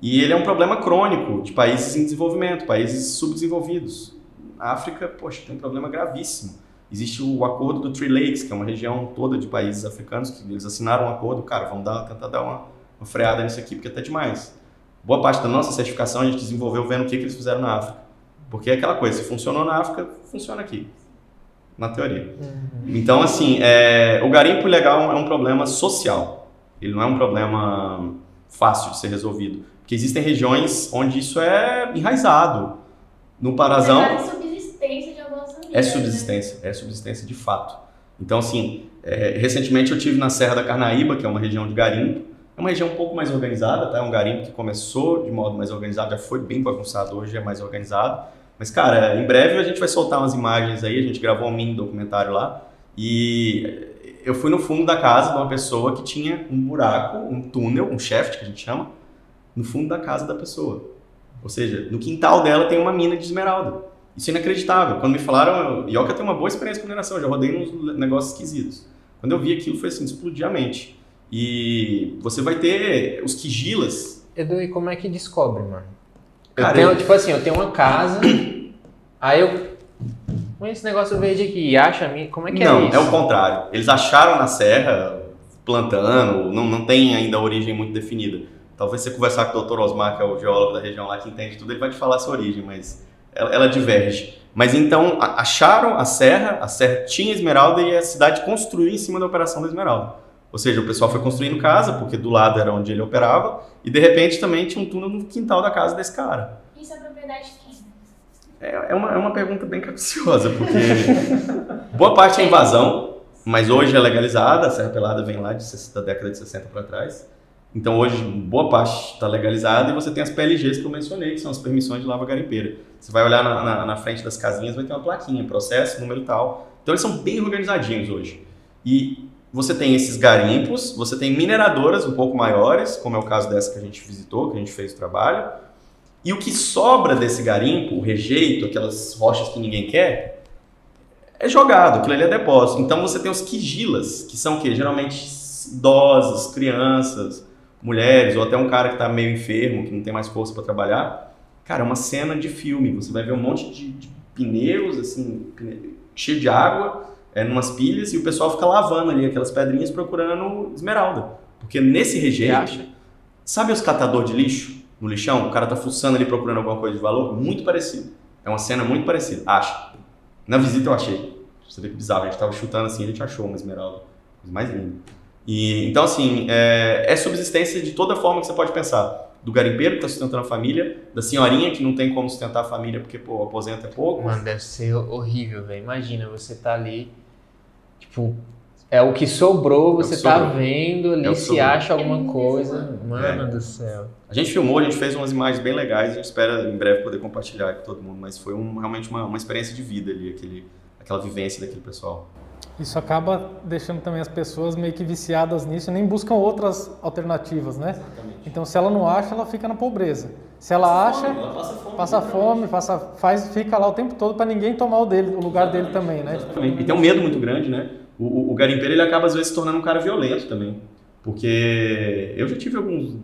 E ele é um problema crônico de países em desenvolvimento, países subdesenvolvidos. A África, poxa, tem um problema gravíssimo. Existe o acordo do Three Lakes, que é uma região toda de países africanos que eles assinaram um acordo, cara, vamos dar, tentar dar uma, uma freada nisso aqui, porque até demais. Boa parte da nossa certificação a gente desenvolveu vendo o que, que eles fizeram na África. Porque é aquela coisa, se funcionou na África, funciona aqui. Na teoria. Então, assim, é, o garimpo ilegal é um problema social. Ele não é um problema fácil de ser resolvido. Porque existem regiões onde isso é enraizado. No Parazão É subsistência de algumas famílias. é subsistência, é subsistência de fato. Então, assim, é, recentemente eu tive na Serra da Carnaíba, que é uma região de garimpo. É uma região um pouco mais organizada, tá? É um garimpo que começou de modo mais organizado, já foi bem bagunçado, hoje é mais organizado. Mas, cara, em breve a gente vai soltar umas imagens aí, a gente gravou um mini documentário lá. E eu fui no fundo da casa de uma pessoa que tinha um buraco, um túnel, um shaft que a gente chama, no fundo da casa da pessoa. Ou seja, no quintal dela tem uma mina de esmeralda. Isso é inacreditável. Quando me falaram, Ioca tem uma boa experiência com mineração, eu já rodei uns negócios esquisitos. Quando eu vi aquilo, foi assim, explodir a mente. E você vai ter os quigilas. Edu, e como é que descobre, mano? Eu Cara, tenho, eu- tipo assim, eu tenho uma casa, aí eu. Põe esse negócio verde aqui e acha a minha. Como é que não, é isso? é o contrário. Eles acharam na serra, plantando, não, não tem ainda a origem muito definida. Talvez você conversar com o Dr. Osmar, que é o geólogo da região lá que entende tudo, ele vai te falar essa origem, mas ela, ela diverge. Mas então, acharam a serra, a serra tinha esmeralda e a cidade construiu em cima da operação da esmeralda. Ou seja, o pessoal foi construindo casa, porque do lado era onde ele operava, e de repente também tinha um túnel no quintal da casa desse cara. Isso é propriedade de quem? É, é uma, é uma pergunta bem capciosa, porque boa parte é invasão, mas hoje é legalizada, a Serra Pelada vem lá de, da década de 60 para trás. Então hoje boa parte está legalizada e você tem as PLGs que eu mencionei, que são as permissões de lava garimpeira. Você vai olhar na, na- na frente das casinhas, vai ter uma plaquinha, processo, número tal. Então eles são bem organizadinhos hoje. E você tem esses garimpos, você tem mineradoras um pouco maiores, como é o caso dessa que a gente visitou, que a gente fez o trabalho. E o que sobra desse garimpo, o rejeito, aquelas rochas que ninguém quer, é jogado, aquilo ali é depósito. Então você tem os quigilas, que são o quê? Geralmente idosos, crianças, mulheres, ou até um cara que está meio enfermo, que não tem mais força para trabalhar. Cara, é uma cena de filme. Você vai ver um monte de, de pneus, assim, cheio de água, é, numas pilhas, e o pessoal fica lavando ali aquelas pedrinhas procurando esmeralda. Porque nesse rejeito, acha? sabe os catador de lixo no lixão? O cara tá fuçando ali procurando alguma coisa de valor? Muito parecido. É uma cena muito parecida, acho. Na visita eu achei. Você vê que bizarro, a gente tava chutando assim, a gente achou uma esmeralda. Coisa mais linda. E, então, assim, é, é subsistência de toda forma que você pode pensar. Do garimpeiro que está sustentando a família, da senhorinha que não tem como sustentar a família porque, pô, aposenta é pouco. Mano, deve ser horrível, velho. Imagina, você tá ali, tipo, é o que sobrou, você É que tá sobrou. vendo ali, É se sobrou. acha É alguma muito coisa. Mano É. do céu. A gente filmou, a gente fez umas imagens bem legais, a gente espera em breve poder compartilhar com todo mundo, mas foi um- realmente uma, uma experiência de vida ali, aquele, aquela vivência daquele pessoal. Isso acaba deixando também as pessoas meio que viciadas nisso e nem buscam outras alternativas, né? Exatamente. Então, se ela não acha, ela fica na pobreza. Se ela acha, passa fome. passa fome, passa, faz, fica lá o tempo todo para ninguém tomar o dele, o lugar dele também, né? E tem um medo muito grande, né? O, o, o garimpeiro ele acaba às vezes se tornando um cara violento também. Porque eu já tive alguns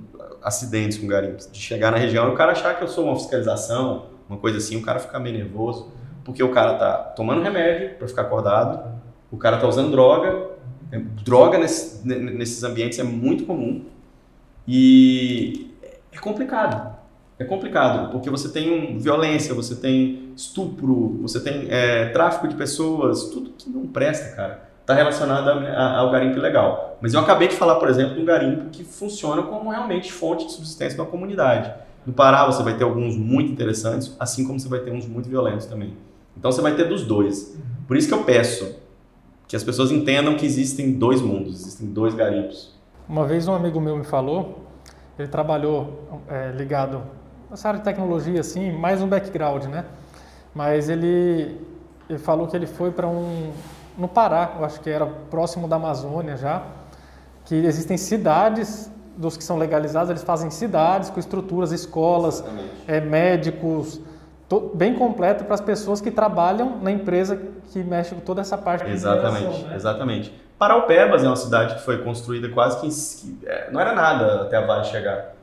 acidentes com garimpos, de chegar na região e o cara achar que eu sou uma fiscalização, uma coisa assim, o cara ficar meio nervoso, porque o cara tá tomando remédio para ficar acordado, o cara tá usando droga, é, droga nesse- ne- nesses ambientes é muito comum e é complicado. É complicado, porque você tem um, violência, você tem estupro, você tem é, tráfico de pessoas, tudo que não presta, cara, está relacionado a- a- ao garimpo ilegal. Mas eu acabei de falar, por exemplo, de um garimpo que funciona como realmente fonte de subsistência da comunidade. No Pará você vai ter alguns muito interessantes, assim como você vai ter uns muito violentos também. Então você vai ter dos dois. Por isso que eu peço que as pessoas entendam que existem dois mundos, existem dois garimpos. Uma vez um amigo meu me falou, ele trabalhou é, ligado nessa área de tecnologia, assim, mais um background, né? Mas ele, ele falou que ele foi para um. no Pará, eu acho que era próximo da Amazônia já, que existem cidades dos que são legalizados, eles fazem cidades com estruturas, escolas, é, médicos, bem completo para as pessoas que trabalham na empresa que mexe com toda essa parte Exatamente, né? exatamente. Paraupebas é uma cidade que foi construída quase que, que, é, não era nada até a Vale chegar.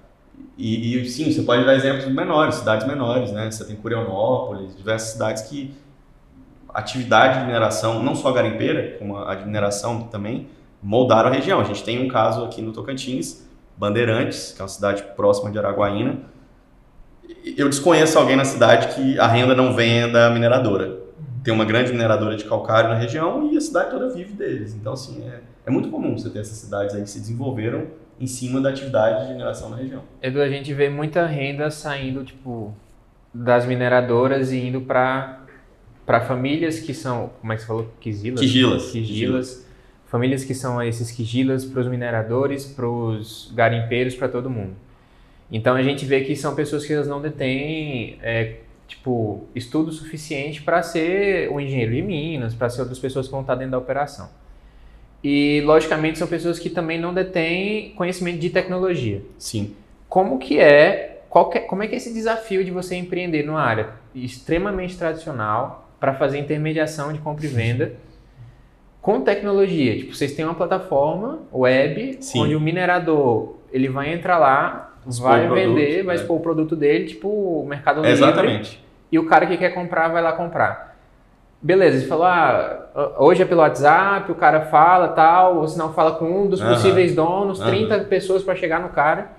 E, e, sim, você pode dar exemplos menores, cidades menores, né? Você tem Curionópolis, diversas cidades que atividade de mineração, não só garimpeira, como a de mineração também, moldaram a região. A gente tem um caso aqui no Tocantins, Bandeirantes, que é uma cidade próxima de Araguaína. Eu desconheço alguém na cidade que a renda não venha da mineradora tem uma grande mineradora de calcário na região e a cidade toda vive deles. Então, assim, é, é muito comum você ter essas cidades aí que se desenvolveram em cima da atividade de mineração na região. Edu, a gente vê muita renda saindo, tipo, das mineradoras e indo para para famílias que são, como é que você falou? Quigilas. Quigilas. Famílias que são esses quigilas para os mineradores, para os garimpeiros, para todo mundo. Então a gente vê que são pessoas que elas não detêm, é, tipo, estudo suficiente para ser o engenheiro de Minas, para ser outras pessoas que vão estar dentro da operação. E, logicamente, são pessoas que também não detêm conhecimento de tecnologia. Sim. Como que é, qual que é- como é que é esse desafio de você empreender numa área extremamente tradicional para fazer intermediação de compra e venda com tecnologia? Tipo, vocês têm uma plataforma web Sim. onde o minerador ele vai entrar lá, Expor vai produto, vender, vai é. expor o produto dele, tipo o Mercado Livre. exatamente. E o cara que quer comprar vai lá comprar. Beleza, você falou, ah, hoje é pelo WhatsApp, o cara fala tal, ou se não fala com um dos Aham. possíveis donos, Aham. 30 pessoas para chegar no cara.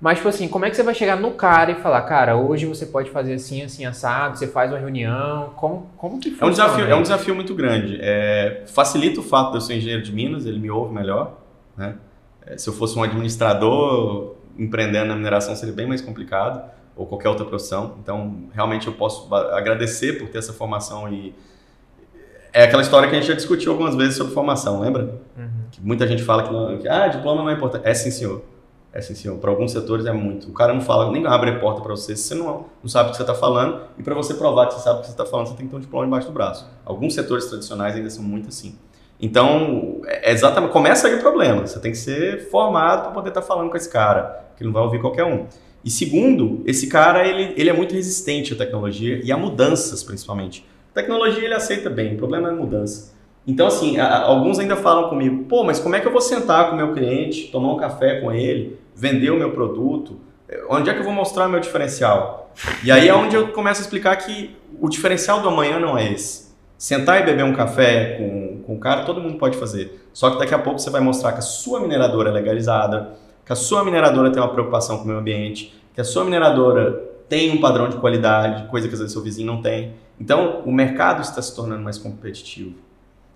Mas, tipo assim, como é que você vai chegar no cara e falar, cara, hoje você pode fazer assim, assim, assado, você faz uma reunião, como, como que É um funciona? desafio, é um desafio muito grande. É, facilita o fato de eu ser engenheiro de Minas, ele me ouve melhor. Né? É, se eu fosse um administrador empreendendo na mineração seria bem mais complicado, ou qualquer outra profissão. Então, realmente eu posso agradecer por ter essa formação e é aquela história que a gente já discutiu algumas vezes sobre formação, lembra? Uhum. Que muita gente fala que, não- que ah, diploma não é importante. É sim, senhor. É sim, senhor. Para alguns setores é muito. O cara não fala, nem abre a porta para você se você não, não sabe o que você está falando. E para você provar que você sabe o que você está falando, você tem que ter um diploma embaixo do braço. Alguns setores tradicionais ainda são muito assim. Então, é exatamente, começa aí o problema. Você tem que ser formado para poder estar falando com esse cara, que não vai ouvir qualquer um. E segundo, esse cara ele, ele é muito resistente à tecnologia e a mudanças, principalmente. Tecnologia ele aceita bem, o problema é mudança. Então, assim, a- alguns ainda falam comigo, pô, mas como é que eu vou sentar com o meu cliente, tomar um café com ele, vender o meu produto? Eh, Onde é que eu vou mostrar o meu diferencial? E aí é onde eu começo a explicar que o diferencial do amanhã não é esse. Sentar e beber um café com, com o cara, todo mundo pode fazer. Só que daqui a pouco você vai mostrar que a sua mineradora é legalizada, que a sua mineradora tem uma preocupação com o meio ambiente, que a sua mineradora tem um padrão de qualidade, coisa que às vezes seu vizinho não tem. Então, o mercado está se tornando mais competitivo.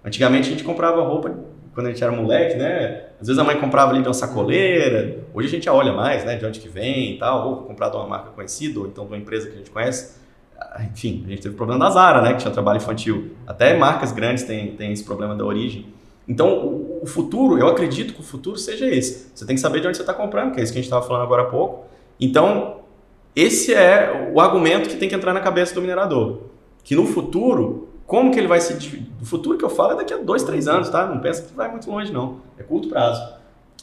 Antigamente a gente comprava roupa quando a gente era moleque, né? Às vezes a mãe comprava ali de uma sacoleira. Hoje a gente já olha mais, né? De onde que vem e tal. Ou comprar de uma marca conhecida, ou então de uma empresa que a gente conhece. Ah, enfim, a gente teve o problema da Zara, né? Que tinha trabalho infantil. Até marcas grandes têm, têm esse problema da origem. Então, o futuro, eu acredito que o futuro seja esse. Você tem que saber de onde você está comprando, que é isso que a gente estava falando agora há pouco. Então, esse é o argumento que tem que entrar na cabeça do minerador. Que no futuro, como que ele vai se... O futuro que eu falo é daqui a dois, três anos, tá? Não pensa que vai muito longe, não. É curto prazo.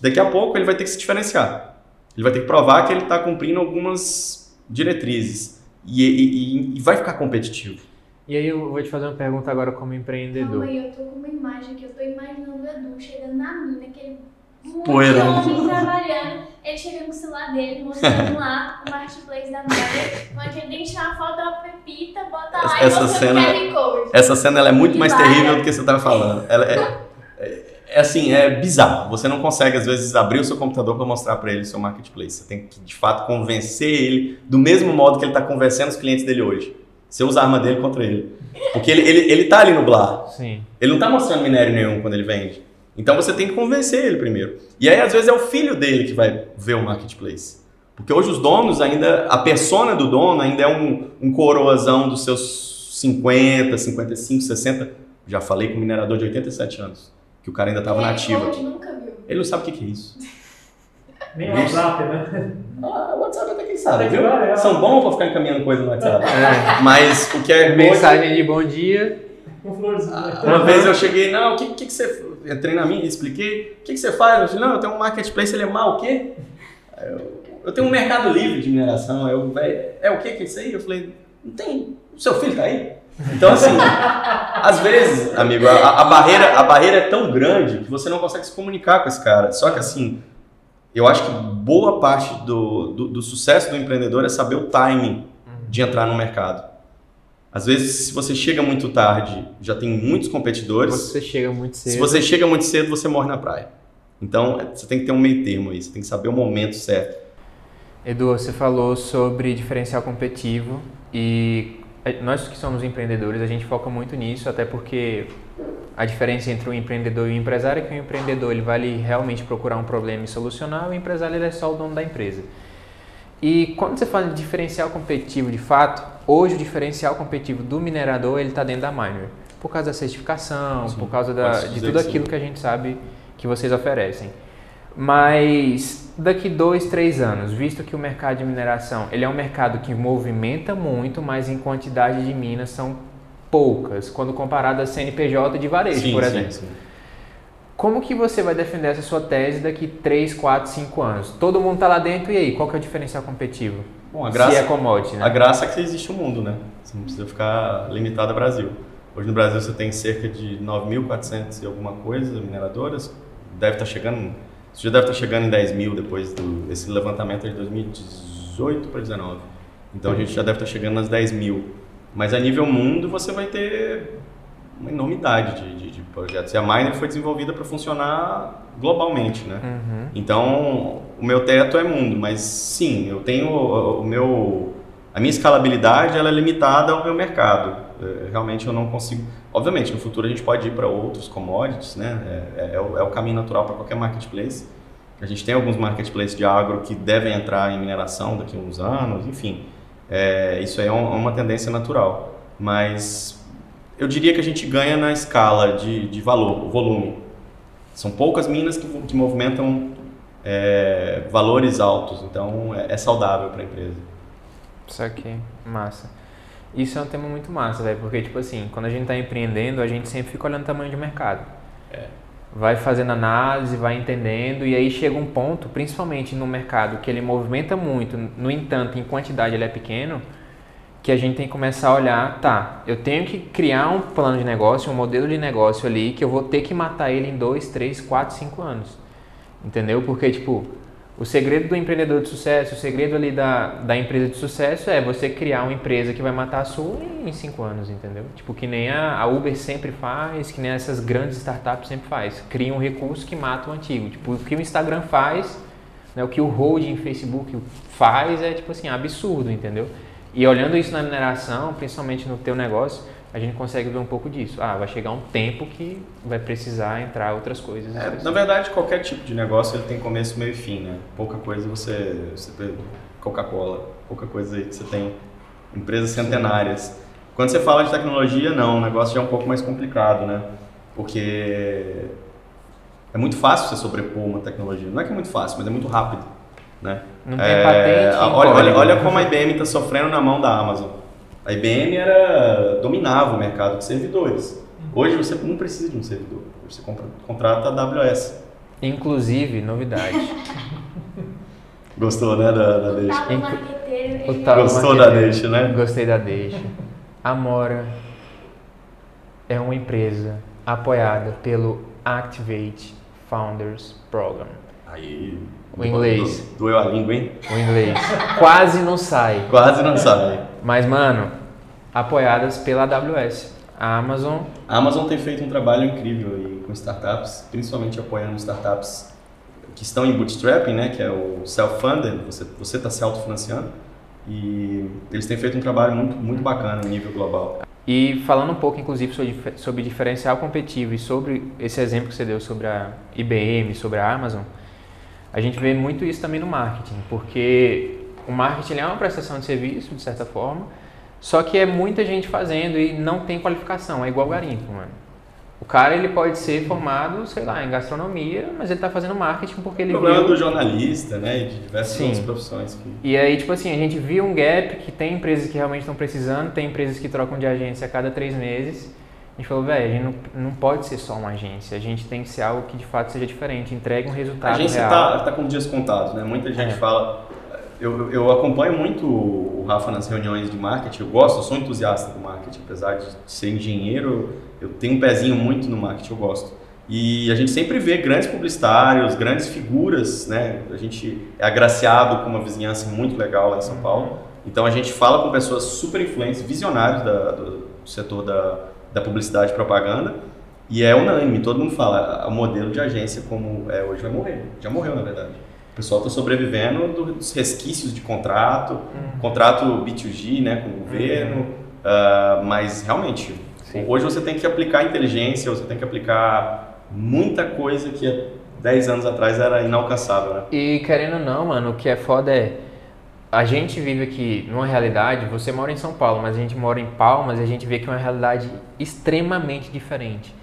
Daqui a pouco ele vai ter que se diferenciar. Ele vai ter que provar que ele está cumprindo algumas diretrizes. E, e, e, vai ficar competitivo. E aí eu vou te fazer uma pergunta agora como empreendedor. Calma aí, eu tô com uma imagem que eu tô imaginando o Edu chegando na mina, aquele muito Poeira. homem trabalhando, ele chegando com o celular dele, mostrando lá o marketplace da Mary, onde ele tem que tirar uma foto da Pepita, bota lá Essa e mostra cena- o QR Code. Essa cena ela é muito E mais vai, terrível do que você estava falando. Ela é, é, é assim, é bizarro. Você não consegue, às vezes, abrir o seu computador para mostrar para ele o seu marketplace. Você tem que, de fato, convencer ele do mesmo modo que ele está convencendo os clientes dele hoje. Você usa a arma dele contra ele. Porque ele, ele, ele tá ali no Blar. Sim. Ele não está mostrando minério nenhum quando ele vende. Então você tem que convencer ele primeiro. E aí, às vezes, é o filho dele que vai ver o marketplace. Porque hoje os donos ainda. A persona do dono ainda é um, um coroazão dos seus 50, 55, 60. Já falei com um minerador de 87 anos. Que o cara ainda estava nunca viu. Ele não sabe o que é isso. Nem o WhatsApp, né? Ah, o WhatsApp até quem sabe, viu? é. São bons pra ficar encaminhando coisa no WhatsApp. É. Mas o que é hoje- Mensagem de bom dia. Com florzinha. Uma vez eu cheguei, não, o que, que, que você. Entrei na minha, expliquei. O que, que você faz? Eu falei, não, eu tenho um marketplace, ele é mal o quê? Eu, eu tenho um mercado livre de mineração. Eu, "Véi, é o que que é isso aí? Eu falei, não tem. O seu filho tá aí? Então, assim, às vezes, amigo, a, a barreira, a barreira é tão grande que você não consegue se comunicar com esse cara. Só que, assim, eu acho que boa parte do, do, do sucesso do empreendedor é saber o timing de entrar no mercado. Às vezes, se você chega muito tarde, já tem muitos competidores. Você chega muito cedo. Se você chega muito cedo, você morre na praia. Então, é- você tem que ter um meio termo aí, você tem que saber o momento certo. Edu, você falou sobre diferencial competitivo e eh, nós que somos empreendedores, a gente foca muito nisso, até porque a diferença entre o empreendedor e o empresário é que o empreendedor ele vai ali realmente procurar um problema e solucionar, o empresário ele é só o dono da empresa. E quando você fala de diferencial competitivo, de fato, hoje o diferencial competitivo do minerador ele está dentro da miner, por causa da certificação, Sim, por causa da, de tudo sim. aquilo que a gente sabe que vocês oferecem. Mas daqui dois, três anos, visto que o mercado de mineração ele é um mercado que movimenta muito, mas em quantidade de minas são poucas, quando comparado a CNPJ de varejo, por exemplo. sim. Como que você vai defender essa sua tese daqui 3, 4, 5 anos? Todo mundo está lá dentro e aí, qual que é o diferencial competitivo? Bom, a Se graça, é né? a graça é que existe o mundo, né? Você não precisa ficar limitado ao Brasil. Hoje no Brasil você tem cerca de 9.400 e alguma coisa mineradoras. Deve estar chegando, isso já deve estar chegando em 10 mil depois do esse levantamento de 2018 para 2019. Então a gente já deve estar chegando nas 10 mil. Mas a nível mundo você vai ter uma enormidade de, de, de projetos. E a Miner foi desenvolvida para funcionar globalmente, né? Uhum. Então, o meu teto é mundo, mas sim, eu tenho o, meu a minha escalabilidade ela é limitada ao meu mercado. É, Realmente eu não consigo. Obviamente, no futuro a gente pode ir para outros commodities, né? É, é- é o, é o caminho natural para qualquer marketplace. A gente tem alguns marketplaces de agro que devem entrar em mineração daqui a uns anos, enfim. É, isso aí é um- uma tendência natural. Mas eu diria que a gente ganha na escala de, de valor, volume. São poucas minas que, que movimentam é, valores altos, então é, é saudável para a empresa. Isso aqui, massa. Isso é um tema muito massa, velho, porque, tipo assim, quando a gente tá empreendendo, a gente sempre fica olhando o tamanho de mercado. Vai fazendo análise, vai entendendo, e aí chega um ponto, principalmente no mercado, que ele movimenta muito, no entanto, em quantidade ele é pequeno, que a gente tem que começar a olhar, tá, eu tenho que criar um plano de negócio, um modelo de negócio ali, que eu vou ter que matar ele em 2, 3, 4, 5 anos. Entendeu? Porque, tipo, o segredo do empreendedor de sucesso, o segredo ali da, da empresa de sucesso é você criar uma empresa que vai matar a sua em 5 anos, entendeu? Tipo, que nem a, a Uber sempre faz, que nem essas grandes startups sempre faz. Cria um recurso que mata o antigo. Tipo, o que o Instagram faz, Né? O que o holding Facebook faz é tipo assim, absurdo, entendeu? E olhando isso na mineração, principalmente no teu negócio, a gente consegue ver um pouco disso. Ah, vai chegar um tempo que vai precisar entrar outras coisas. É, na verdade, qualquer tipo de negócio ele tem começo, meio e fim, né? Pouca coisa você, você Coca-Cola, pouca coisa aí que você tem empresas centenárias. Quando você fala de tecnologia, não, o negócio já é um pouco mais complicado, né? Porque é muito fácil você sobrepor uma tecnologia. Não é que é muito fácil, mas é muito rápido, né? Não tem é, patente. Olha, olha, olha como a IBM está sofrendo na mão da Amazon. A IBM era dominava o mercado de servidores. Hoje você não precisa de um servidor. Você compra, contrata a AWS. Inclusive, novidade. Gostou, né, da, da deixa? O Gostou da deixa, né? Gostei da deixa. Amora é uma empresa apoiada pelo Activate Founders Program. Aí. O inglês. Doeu a língua, hein? O inglês. Quase não sai. Quase não sai. Mas, mano, apoiadas pela AWS. A Amazon. A Amazon tem feito um trabalho incrível aí com startups, principalmente apoiando startups que estão em bootstrapping, né, que é o self-funded, você você está se autofinanciando. E eles têm feito um trabalho muito, muito bacana em nível global. E falando um pouco, inclusive, sobre, sobre diferencial competitivo e sobre esse exemplo que você deu sobre a IBM, sobre a Amazon, a gente vê muito isso também no marketing, porque o marketing é uma prestação de serviço, de certa forma, só que é muita gente fazendo e não tem qualificação, é igual garimpo, mano. O cara ele pode ser formado, sei lá, em gastronomia, mas ele está fazendo marketing porque ele o problema viu... do jornalista, né, de diversas outras profissões. Que... E aí, tipo assim, a gente viu um gap que tem empresas que realmente estão precisando, tem empresas que trocam de agência a cada três meses. A gente falou, velho, a gente não, não pode ser só uma agência, a gente tem que ser algo que de fato seja diferente, entregue um resultado A agência está tá com dias contados, né? Muita gente é. fala, eu, eu acompanho muito o Rafa nas reuniões de marketing, eu gosto, eu sou entusiasta do marketing, apesar de ser engenheiro, eu tenho um pezinho muito no marketing, eu gosto. E a gente sempre vê grandes publicitários, grandes figuras, né? A gente é agraciado com uma vizinhança muito legal lá em São Paulo. Então a gente fala com pessoas super influentes, visionários da, do setor da, da publicidade e propaganda. E é unânime, todo mundo fala, o modelo de agência como é hoje vai morrer. Já morreu, na verdade pessoal está sobrevivendo dos resquícios de contrato, uhum. contrato B2G né, com o governo, uhum. uh, mas realmente, Sim. hoje você tem que aplicar inteligência, você tem que aplicar muita coisa que há 10 anos atrás era inalcançável. Né? E querendo ou não, mano, o que é foda é, a gente vive aqui numa realidade, você mora em São Paulo, mas a gente mora em Palmas e a gente vê que é uma realidade extremamente diferente.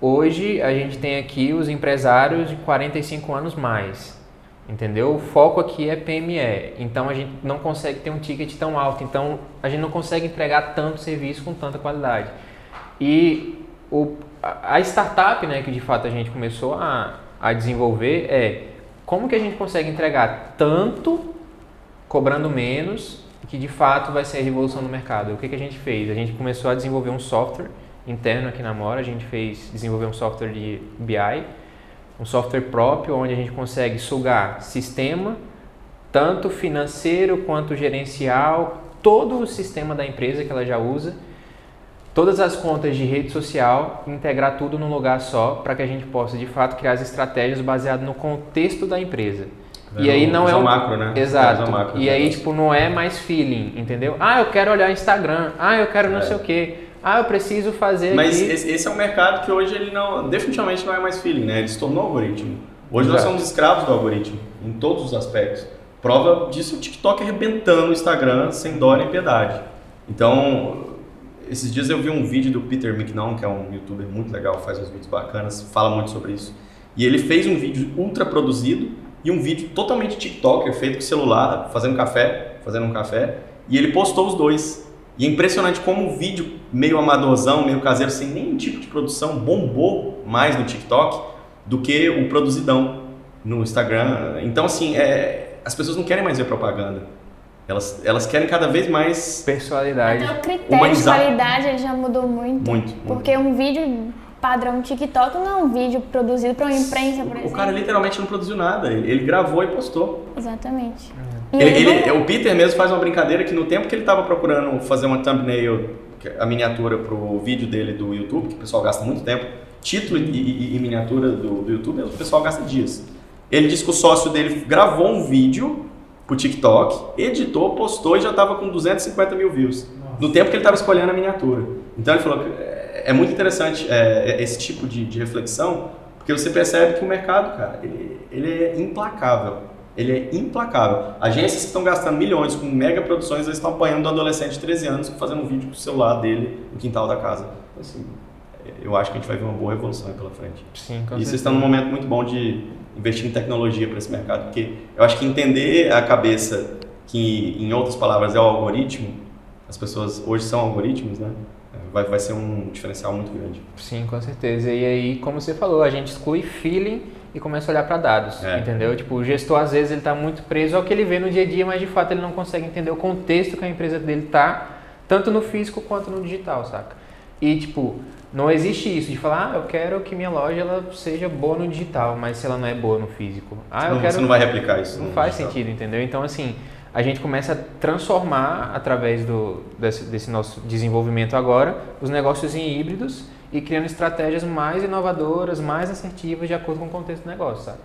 Hoje a gente tem aqui os empresários de 45 anos mais entendeu? O foco aqui é PME, então a gente não consegue ter um ticket tão alto, então a gente não consegue entregar tanto serviço com tanta qualidade. E o, a startup, né, que de fato a gente começou a, a desenvolver é como que a gente consegue entregar tanto cobrando menos que de fato vai ser a revolução no mercado. O que, que a gente fez? A gente começou a desenvolver um software interno aqui na Mora, a gente fez desenvolver um software de BI um software próprio onde a gente consegue sugar sistema, tanto financeiro quanto gerencial, todo o sistema da empresa que ela já usa, todas as contas de rede social, integrar tudo num lugar só para que a gente possa de fato criar as estratégias baseadas no contexto da empresa. É, e aí não é um macro, né? Exato. Macro, e aí tipo não é mais feeling, entendeu? Ah, eu quero olhar Instagram. Ah, eu quero não é. sei o quê. Ah, eu preciso fazer. Mas aqui... esse é um mercado que hoje ele não, definitivamente não é mais feeling, né? Ele se tornou algoritmo. Hoje Exato. nós somos escravos do algoritmo, em todos os aspectos. Prova disso o TikTok arrebentando o Instagram sem dó nem piedade. Então, esses dias eu vi um vídeo do Peter McNaughton, que é um youtuber muito legal, faz uns vídeos bacanas, fala muito sobre isso. E ele fez um vídeo ultra produzido e um vídeo totalmente TikToker, feito com celular, fazendo café, fazendo um café, e ele postou os dois. E é impressionante como o vídeo meio amadorzão, meio caseiro, sem nenhum tipo de produção, bombou mais no TikTok do que o produzidão no Instagram. Então, assim, é, as pessoas não querem mais ver propaganda. Elas, elas querem cada vez mais... Personalidade. Até o critério humanizar. de qualidade já mudou muito. Muito. muito. Porque um vídeo padrão TikTok não é um vídeo produzido para uma imprensa, por exemplo. O cara literalmente não produziu nada. Ele, ele gravou e postou. Exatamente. Ele, ele, o Peter mesmo faz uma brincadeira que no tempo que ele estava procurando fazer uma thumbnail, a miniatura para o vídeo dele do YouTube, que o pessoal gasta muito tempo, título e, e, e miniatura do, do, YouTube, o pessoal gasta dias. Ele disse que o sócio dele gravou um vídeo pro TikTok, editou, postou e já estava com 250 mil views. No tempo que ele estava escolhendo a miniatura. Então ele falou que é, é muito interessante é, é, esse tipo de, de, reflexão, porque você percebe que o mercado, cara, ele, ele é implacável. Ele é implacável. Agências que estão gastando milhões com mega produções, eles estão apanhando um adolescente de 13 anos fazendo um vídeo com o celular dele no quintal da casa. Então, assim, eu acho que a gente vai ver uma boa evolução pela frente. Sim, com e vocês estão num momento muito bom de investir em tecnologia para esse mercado, porque eu acho que entender a cabeça, que em outras palavras é o algoritmo, as pessoas hoje são algoritmos, né? Vai, vai ser um diferencial muito grande. Sim, com certeza. E aí, como você falou, a gente exclui feeling e começa a olhar para dados, é. entendeu? Tipo, o gestor às vezes ele está muito preso ao que ele vê no dia a dia, mas de fato ele não consegue entender o contexto que a empresa dele está, tanto no físico quanto no digital, saca? E tipo, não existe isso de falar, ah, eu quero que minha loja ela seja boa no digital, mas se ela não é boa no físico. Ah, eu não, quero... Você não vai replicar isso. Não faz digital. sentido, entendeu? Então, assim, a gente começa a transformar, através do, desse, desse nosso desenvolvimento agora, os negócios em híbridos e criando estratégias mais inovadoras, mais assertivas, de acordo com o contexto do negócio, saca?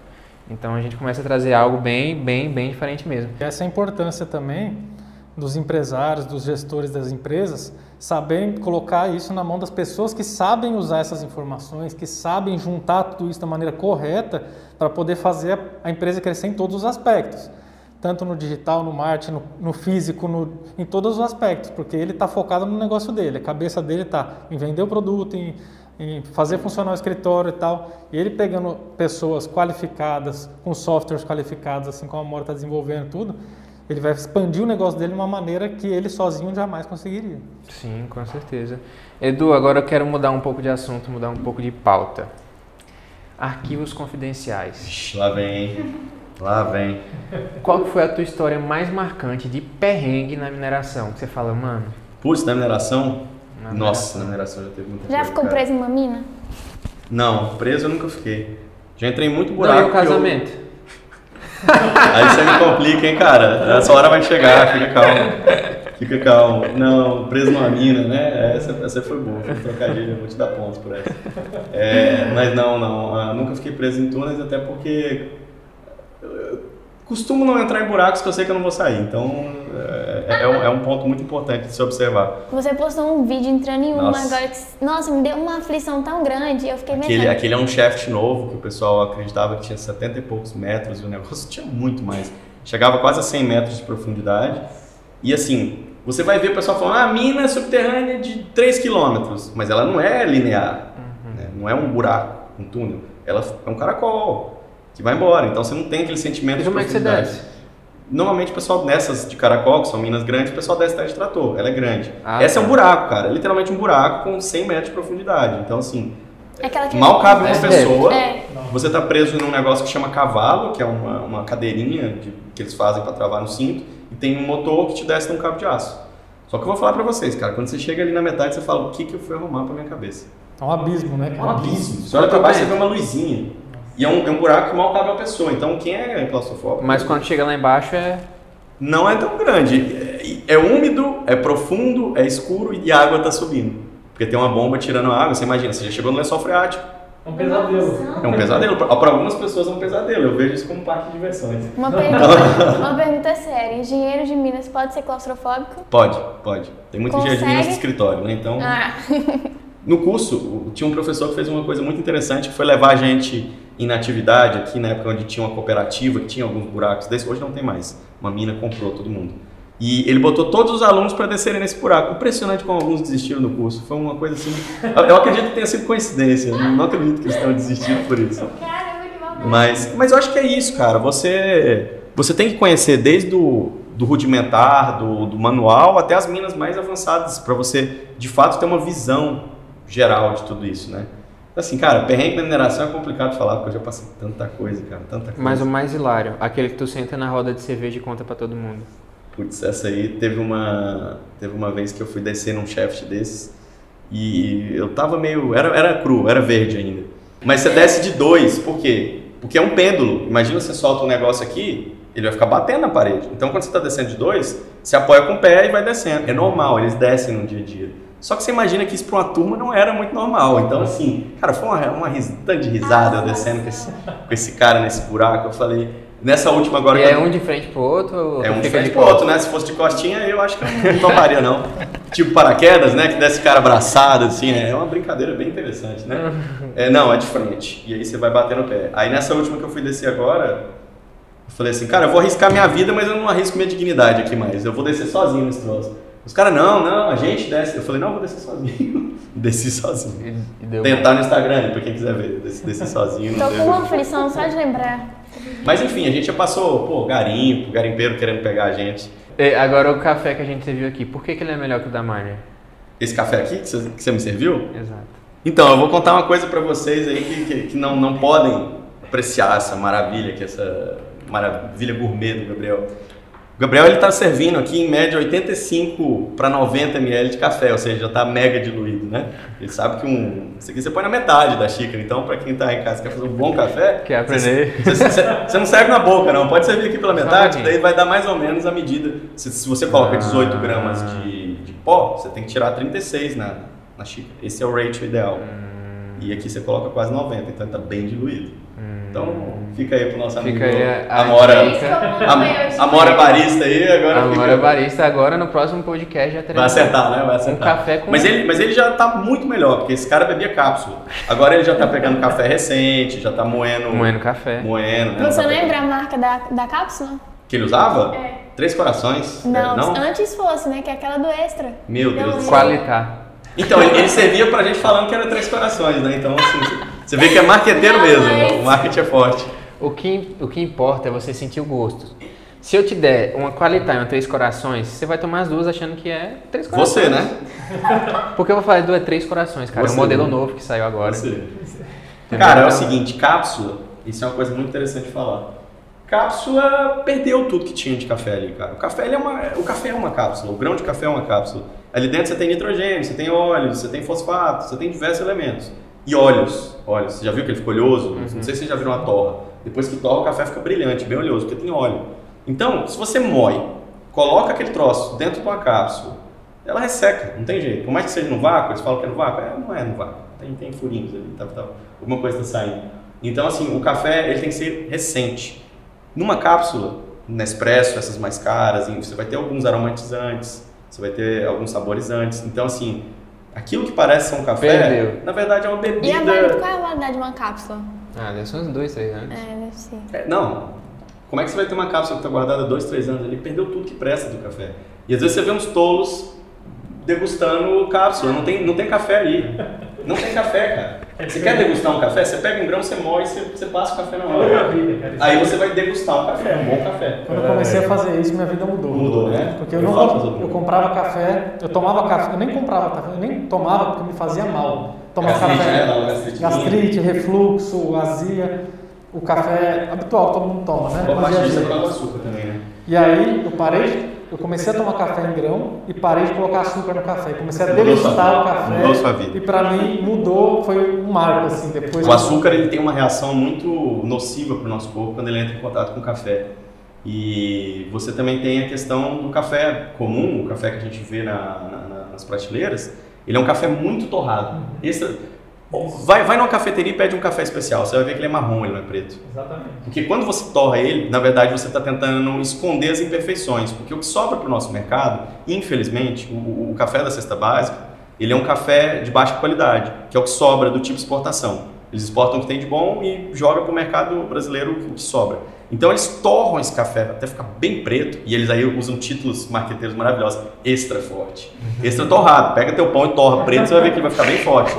Então, a gente começa a trazer algo bem, bem, bem diferente mesmo. Essa é a importância também dos empresários, dos gestores das empresas, saberem colocar isso na mão das pessoas que sabem usar essas informações, que sabem juntar tudo isso da maneira correta para poder fazer a empresa crescer em todos os aspectos. Tanto no digital, no marketing, no, no físico, no, em todos os aspectos, porque ele está focado no negócio dele, a cabeça dele está em vender o produto, em, em fazer funcionar o escritório e tal. E ele pegando pessoas qualificadas, com softwares qualificados, assim como a Mora está desenvolvendo tudo, ele vai expandir o negócio dele de uma maneira que ele sozinho jamais conseguiria. Sim, com certeza. Edu, agora eu quero mudar um pouco de assunto, mudar um pouco de pauta. Arquivos confidenciais. Ixi, lá vem, lá vem. Qual foi a tua história mais marcante de perrengue na mineração? Que você fala, mano. Putz, na mineração? Na Nossa, mineração. na mineração já teve muita Já coisa, ficou cara. preso em uma mina? Não, preso eu nunca fiquei. Já entrei em muito buraco. Não, e o casamento? Eu... Aí você me complica, hein, cara? Essa hora vai chegar, fica calmo. Fica calmo. Não, preso numa mina, né? Essa, essa foi boa, foi um trocadilho, eu vou te dar pontos por essa. É, mas não, não, ah, nunca fiquei preso em túneis, até porque costumo não entrar em buracos que eu sei que eu não vou sair. Então, é, é, um, é um, ponto muito importante de se observar. Você postou um vídeo entrando em uma agora que, nossa, me deu uma aflição tão grande, eu fiquei aquele, aquele é um shaft novo que o pessoal acreditava que tinha 70 e poucos metros e o negócio tinha muito mais. Chegava quase a 100 metros de profundidade. E assim, você vai ver o pessoal falando, ah, a mina é subterrânea de 3 quilômetros, mas ela não é linear, uhum. né? não é um buraco, um túnel, ela é um caracol que vai embora. Então você não tem aquele sentimento e de como profundidade. É que você desce? Normalmente o pessoal nessas de caracol, que são minas grandes, o pessoal desce de trator, ela é grande. Ah, Essa tá. é um buraco, cara, é literalmente um buraco com 100 metros de profundidade. Então assim, é mal cabe uma pessoa, é. você está preso num negócio que chama cavalo, que é uma, uma cadeirinha de, que eles fazem para travar no cinto, e tem um motor que te desce num cabo de aço. Só que eu vou falar para vocês, cara, quando você chega ali na metade, você fala, o que, que eu fui arrumar para minha cabeça? É um abismo, né? É um abismo. Você olha para baixo e vê uma luzinha. E é um, é um buraco que mal cabe a pessoa. Então, quem é claustrofóbico? Mas quando chega lá embaixo é. Não é tão grande. É, é úmido, é profundo, é escuro e a água está subindo. Porque tem uma bomba tirando a água. Você imagina, você já chegou no lençol freático. É um pesadelo. É um pesadelo. Para algumas pessoas é um pesadelo. Eu vejo isso como parque de diversões. Uma pergunta, uma pergunta séria. Engenheiro de Minas pode ser claustrofóbico? Pode, pode. Tem muito Consegue? engenheiro de Minas no escritório, né? Então. Ah. No curso, tinha um professor que fez uma coisa muito interessante, que foi levar a gente em atividade aqui na época onde tinha uma cooperativa, que tinha alguns buracos desses, hoje não tem mais. Uma mina comprou todo mundo. E ele botou todos os alunos para descerem nesse buraco. Impressionante como alguns desistiram do curso. Foi uma coisa assim. Eu acredito que tenha sido coincidência. Não acredito que eles tenham desistido por isso. Mas, mas eu acho que é isso, cara. Você, você tem que conhecer desde o do rudimentar, do, do manual, até as minas mais avançadas, para você de fato ter uma visão geral de tudo isso, né? Assim, cara, perrengue na mineração é complicado falar, porque eu já passei tanta coisa, cara, tanta coisa. Mas o mais hilário, aquele que tu senta na roda de cerveja e conta para todo mundo. Putz, essa aí teve uma, teve uma vez que eu fui descer num shaft desses e eu tava meio, era, era cru, era verde ainda. Mas você desce de dois, por quê? Porque é um pêndulo. Imagina você solta um negócio aqui, ele vai ficar batendo na parede. Então quando você está descendo de dois, você apoia com o pé e vai descendo. É normal, eles descem no dia a dia. Só que você imagina que isso para uma turma não era muito normal. Então, assim, cara, foi uma, uma tanto de risada eu descendo com esse, com esse cara nesse buraco. Eu falei, nessa última agora E é um de frente pro outro ou é um fica diferente de pro outro, né? Se fosse de costinha, eu acho que eu não tomaria, não. tipo paraquedas, né? Que desce cara abraçado, assim, né? É uma brincadeira bem interessante, né? É, não, é de frente. E aí você vai bater no pé. Aí nessa última que eu fui descer agora, eu falei assim, cara, eu vou arriscar minha vida, mas eu não arrisco minha dignidade aqui mais. Eu vou descer sozinho nesse troço. Os caras, não, não, a gente desce. Eu falei, não, eu vou descer sozinho. Desci sozinho. E, e deu Tentar no Instagram, pra quem quiser ver. Desci, desci sozinho. não Tô com uma aflição só de lembrar. Mas enfim, a gente já passou, pô, garimpo, garimpeiro querendo pegar a gente. E agora o café que a gente serviu aqui, por que, que ele é melhor que o da Marner? Esse café aqui que você, que você me serviu? Exato. Então, eu vou contar uma coisa pra vocês aí que, que, que não, não podem apreciar essa maravilha, que é essa maravilha gourmet do Gabriel. O Gabriel ele tá servindo aqui em média 85 para 90 ml de café, ou seja, já tá mega diluído, né? Ele sabe que um, isso aqui você põe na metade da xícara, então para quem tá em casa e quer fazer um bom café, Quer aprender? Você, você- você não serve na boca, não. Pode servir aqui pela metade, daí vai dar mais ou menos a medida. Se, se você coloca Ah. 18 gramas de, de pó, você tem que tirar 36 na, na xícara. Esse é o ratio ideal. Hum. E aqui você coloca quase 90, então tá bem diluído. Então fica aí pro nosso amigo Fica aí a- a Amora. Am- Amora Barista aí, agora Agora fica- barista, agora no próximo podcast já teremos Vai acertar, né? Vai acertar. um café com... Mas ele, mas ele já tá muito melhor, porque esse cara bebia cápsula. Agora ele já tá pegando café recente, já tá moendo. moendo café. moendo, né? Você Tá lembra a marca da, da cápsula? Que ele usava? É. Três corações? Não, não? antes fosse, né? Que é aquela do extra. Meu Deus céu. Qualitar. Então, ele, ele servia pra gente falando que era três corações, né? Então, assim, você vê que é marqueteiro Não, mesmo, mas- o marketing é forte. O que, o que importa é você sentir o gosto. Se eu te der uma qualitar e uma três corações, você vai tomar as duas achando que é três corações. Você, né? Porque eu vou falar do é três corações, cara. é Você, um modelo né? novo que saiu agora. Você. Cara, é o Então, seguinte, cápsula, isso é uma coisa muito interessante de falar. Cápsula perdeu tudo que tinha de café ali, cara. O café, ele é uma, o café é uma cápsula, o grão de café é uma cápsula. Ali dentro você tem nitrogênio, você tem óleo, você tem fosfato, você tem diversos elementos. E óleos, óleos. Você já viu que ele fica oleoso? Uhum. Não sei se você já viu uma torra. Depois que torra, o café fica brilhante, bem oleoso, porque tem óleo. Então, se você moe, coloca aquele troço dentro de uma cápsula, ela resseca, não tem jeito. Por mais que seja no vácuo, eles falam que é no vácuo, é, não é no vácuo. Tem, tem furinhos ali, tal, tal. Alguma coisa está saindo. Então, assim, o café ele tem que ser recente. Numa cápsula, Nespresso, essas mais caras, você vai ter alguns aromatizantes, você vai ter alguns saborizantes. Então, assim, aquilo que parece ser um café, Perdeu. na verdade é uma E a bebida. validade, qual é a validade de uma cápsula? Ah, deve ser uns dois, três anos. É, deve ser. É, não. Como é que você vai ter uma cápsula que está guardada há dois, três anos ali? Perdeu tudo que presta do café. E às vezes você vê uns tolos degustando cápsula. Não tem, não tem café ali. Não tem café, cara. Você quer degustar um café? Você pega um grão, você moe e você, você passa o café na hora. Aí você vai degustar um café, um bom café. Quando eu comecei a fazer isso, minha vida mudou. Mudou, né? Porque eu, Eu não, eu comprava café, eu tomava café, eu nem comprava café, eu nem tomava porque me fazia mal. Tomava Gastrite, café, né? Gastrite. gastrite, refluxo, azia, o café habitual todo mundo toma, né? Boa parte disso é dia. por causa do açúcar também, né? E aí eu parei, eu comecei a tomar café em grão e parei de colocar açúcar no café. Comecei a degustar o café. Mudou sua vida. E pra mim mudou, foi um marco assim, depois O açúcar ele tem uma reação muito nociva para o nosso corpo quando ele entra em contato com o café. E você também tem a questão do café comum, o café que a gente vê na- na- na- nas prateleiras, ele é um café muito torrado. Esse- vai, vai numa cafeteria e pede um café especial, você vai ver que ele é marrom, ele não é preto. Exatamente. Porque quando você torra ele, na verdade você está tentando esconder as imperfeições. Porque o que sobra para o nosso mercado, infelizmente, o, o- café da cesta básica, ele é um café de baixa qualidade, que é o que sobra do tipo exportação. Eles exportam o que tem de bom e jogam para o mercado brasileiro o que sobra. Então eles torram esse café até ficar bem preto e eles aí usam títulos marqueteiros maravilhosos. Extra forte. Extra torrado. Pega teu pão e torra preto, você vai ver que ele vai ficar bem forte.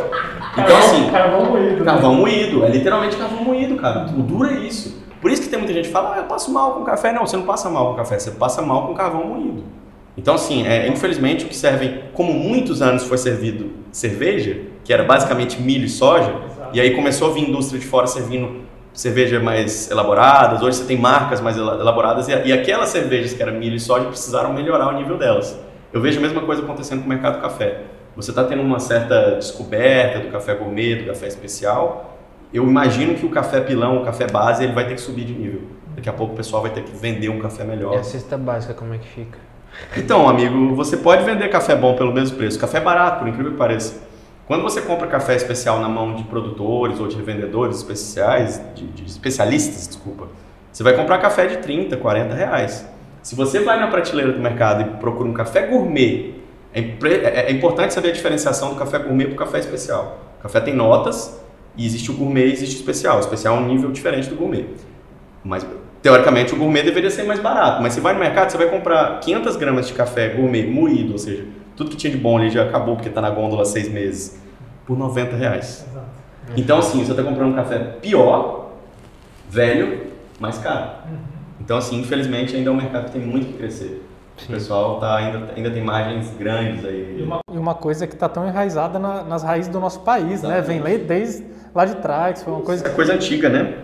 Então assim, Carvão moído. né? Carvão moído, é literalmente carvão moído, cara. O duro é isso. Por isso que tem muita gente que fala, ah, eu passo mal com café. Não, você não passa mal com café, você passa mal com carvão moído. Então, assim, é, infelizmente o que servem, como muitos anos foi servido cerveja, que era basicamente milho e soja, e aí começou a vir indústria de fora servindo cerveja mais elaboradas, hoje você tem marcas mais ela- elaboradas, e, e aquelas cervejas que eram milho e soja precisaram melhorar o nível delas. Eu vejo a mesma coisa acontecendo com o mercado do café. Você está tendo uma certa descoberta do café gourmet, do café especial. Eu imagino que o café pilão, o café base, ele vai ter que subir de nível. Daqui a pouco o pessoal vai ter que vender um café melhor. E a cesta básica, como é que fica? Então, amigo, você pode vender café bom pelo mesmo preço. Café barato, por incrível que pareça. Quando você compra café especial na mão de produtores ou de revendedores especiais, de, de especialistas, desculpa, você vai comprar café de 30, 40 reais. Se você vai na prateleira do mercado e procura um café gourmet, é, é, é importante saber a diferenciação do café gourmet para o café especial. O café tem notas e existe o gourmet e existe o especial. O especial é um nível diferente do gourmet. Mas, teoricamente, o gourmet deveria ser mais barato. Mas você vai no mercado, você vai comprar 500 gramas de café gourmet moído, ou seja, tudo que tinha de bom ali já acabou porque está na gôndola há seis meses, por 90 reais. Exato. Então, assim, você está comprando um café pior, velho, mais caro. Uhum. Então, assim, infelizmente, ainda é um mercado que tem muito que crescer. Sim. O pessoal tá, ainda, ainda tem margens grandes aí. E uma, e uma coisa que está tão enraizada na, nas raízes do nosso país, né? Vem desde lá de trás, foi uma coisa... É coisa antiga, né?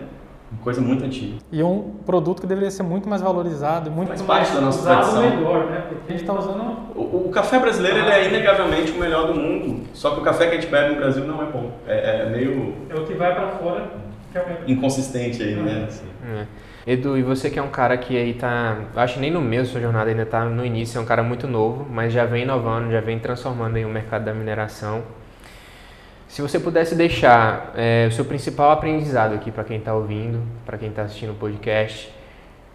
Uma coisa muito antiga. E um produto que deveria ser muito mais valorizado, muito Faz mais parte da nossa tradição. melhor, né? Porque a gente está usando... O, o, café brasileiro ele é inegavelmente o melhor do mundo, só que o café que a gente bebe no Brasil não é bom. É, é meio... É o que vai para fora que é o melhor. Inconsistente aí, né? Assim. É. Edu, e você que é um cara que aí tá, acho que nem no meio da sua jornada ainda tá no início, é um cara muito novo, mas já vem inovando, já vem transformando aí o mercado da mineração. Se você pudesse deixar é, o seu principal aprendizado aqui para quem está ouvindo, para quem está assistindo o podcast,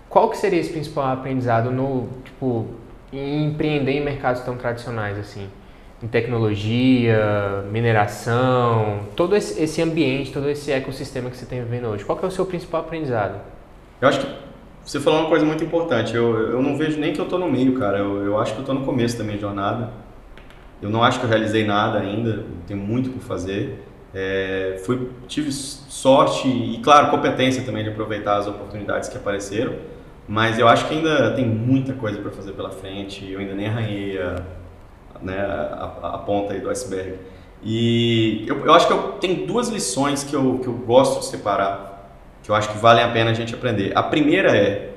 qual que seria esse principal aprendizado no, tipo, em empreender em mercados tão tradicionais assim? Em tecnologia, mineração, todo esse ambiente, todo esse ecossistema que você tem vivendo hoje. Qual que é o seu principal aprendizado? Eu acho que você falou uma coisa muito importante. Eu, eu não vejo nem que eu estou no meio, cara. Eu, eu acho que eu estou no começo da minha jornada. Eu não acho que eu realizei nada ainda. Tenho muito por fazer. É, fui, tive sorte e, claro, competência também de aproveitar as oportunidades que apareceram. Mas eu acho que ainda tem muita coisa para fazer pela frente. Eu ainda nem arranhei a, né, a, a ponta do iceberg. E eu, eu acho que eu tenho duas lições que eu, que eu gosto de separar que eu acho que valem a pena a gente aprender. A primeira é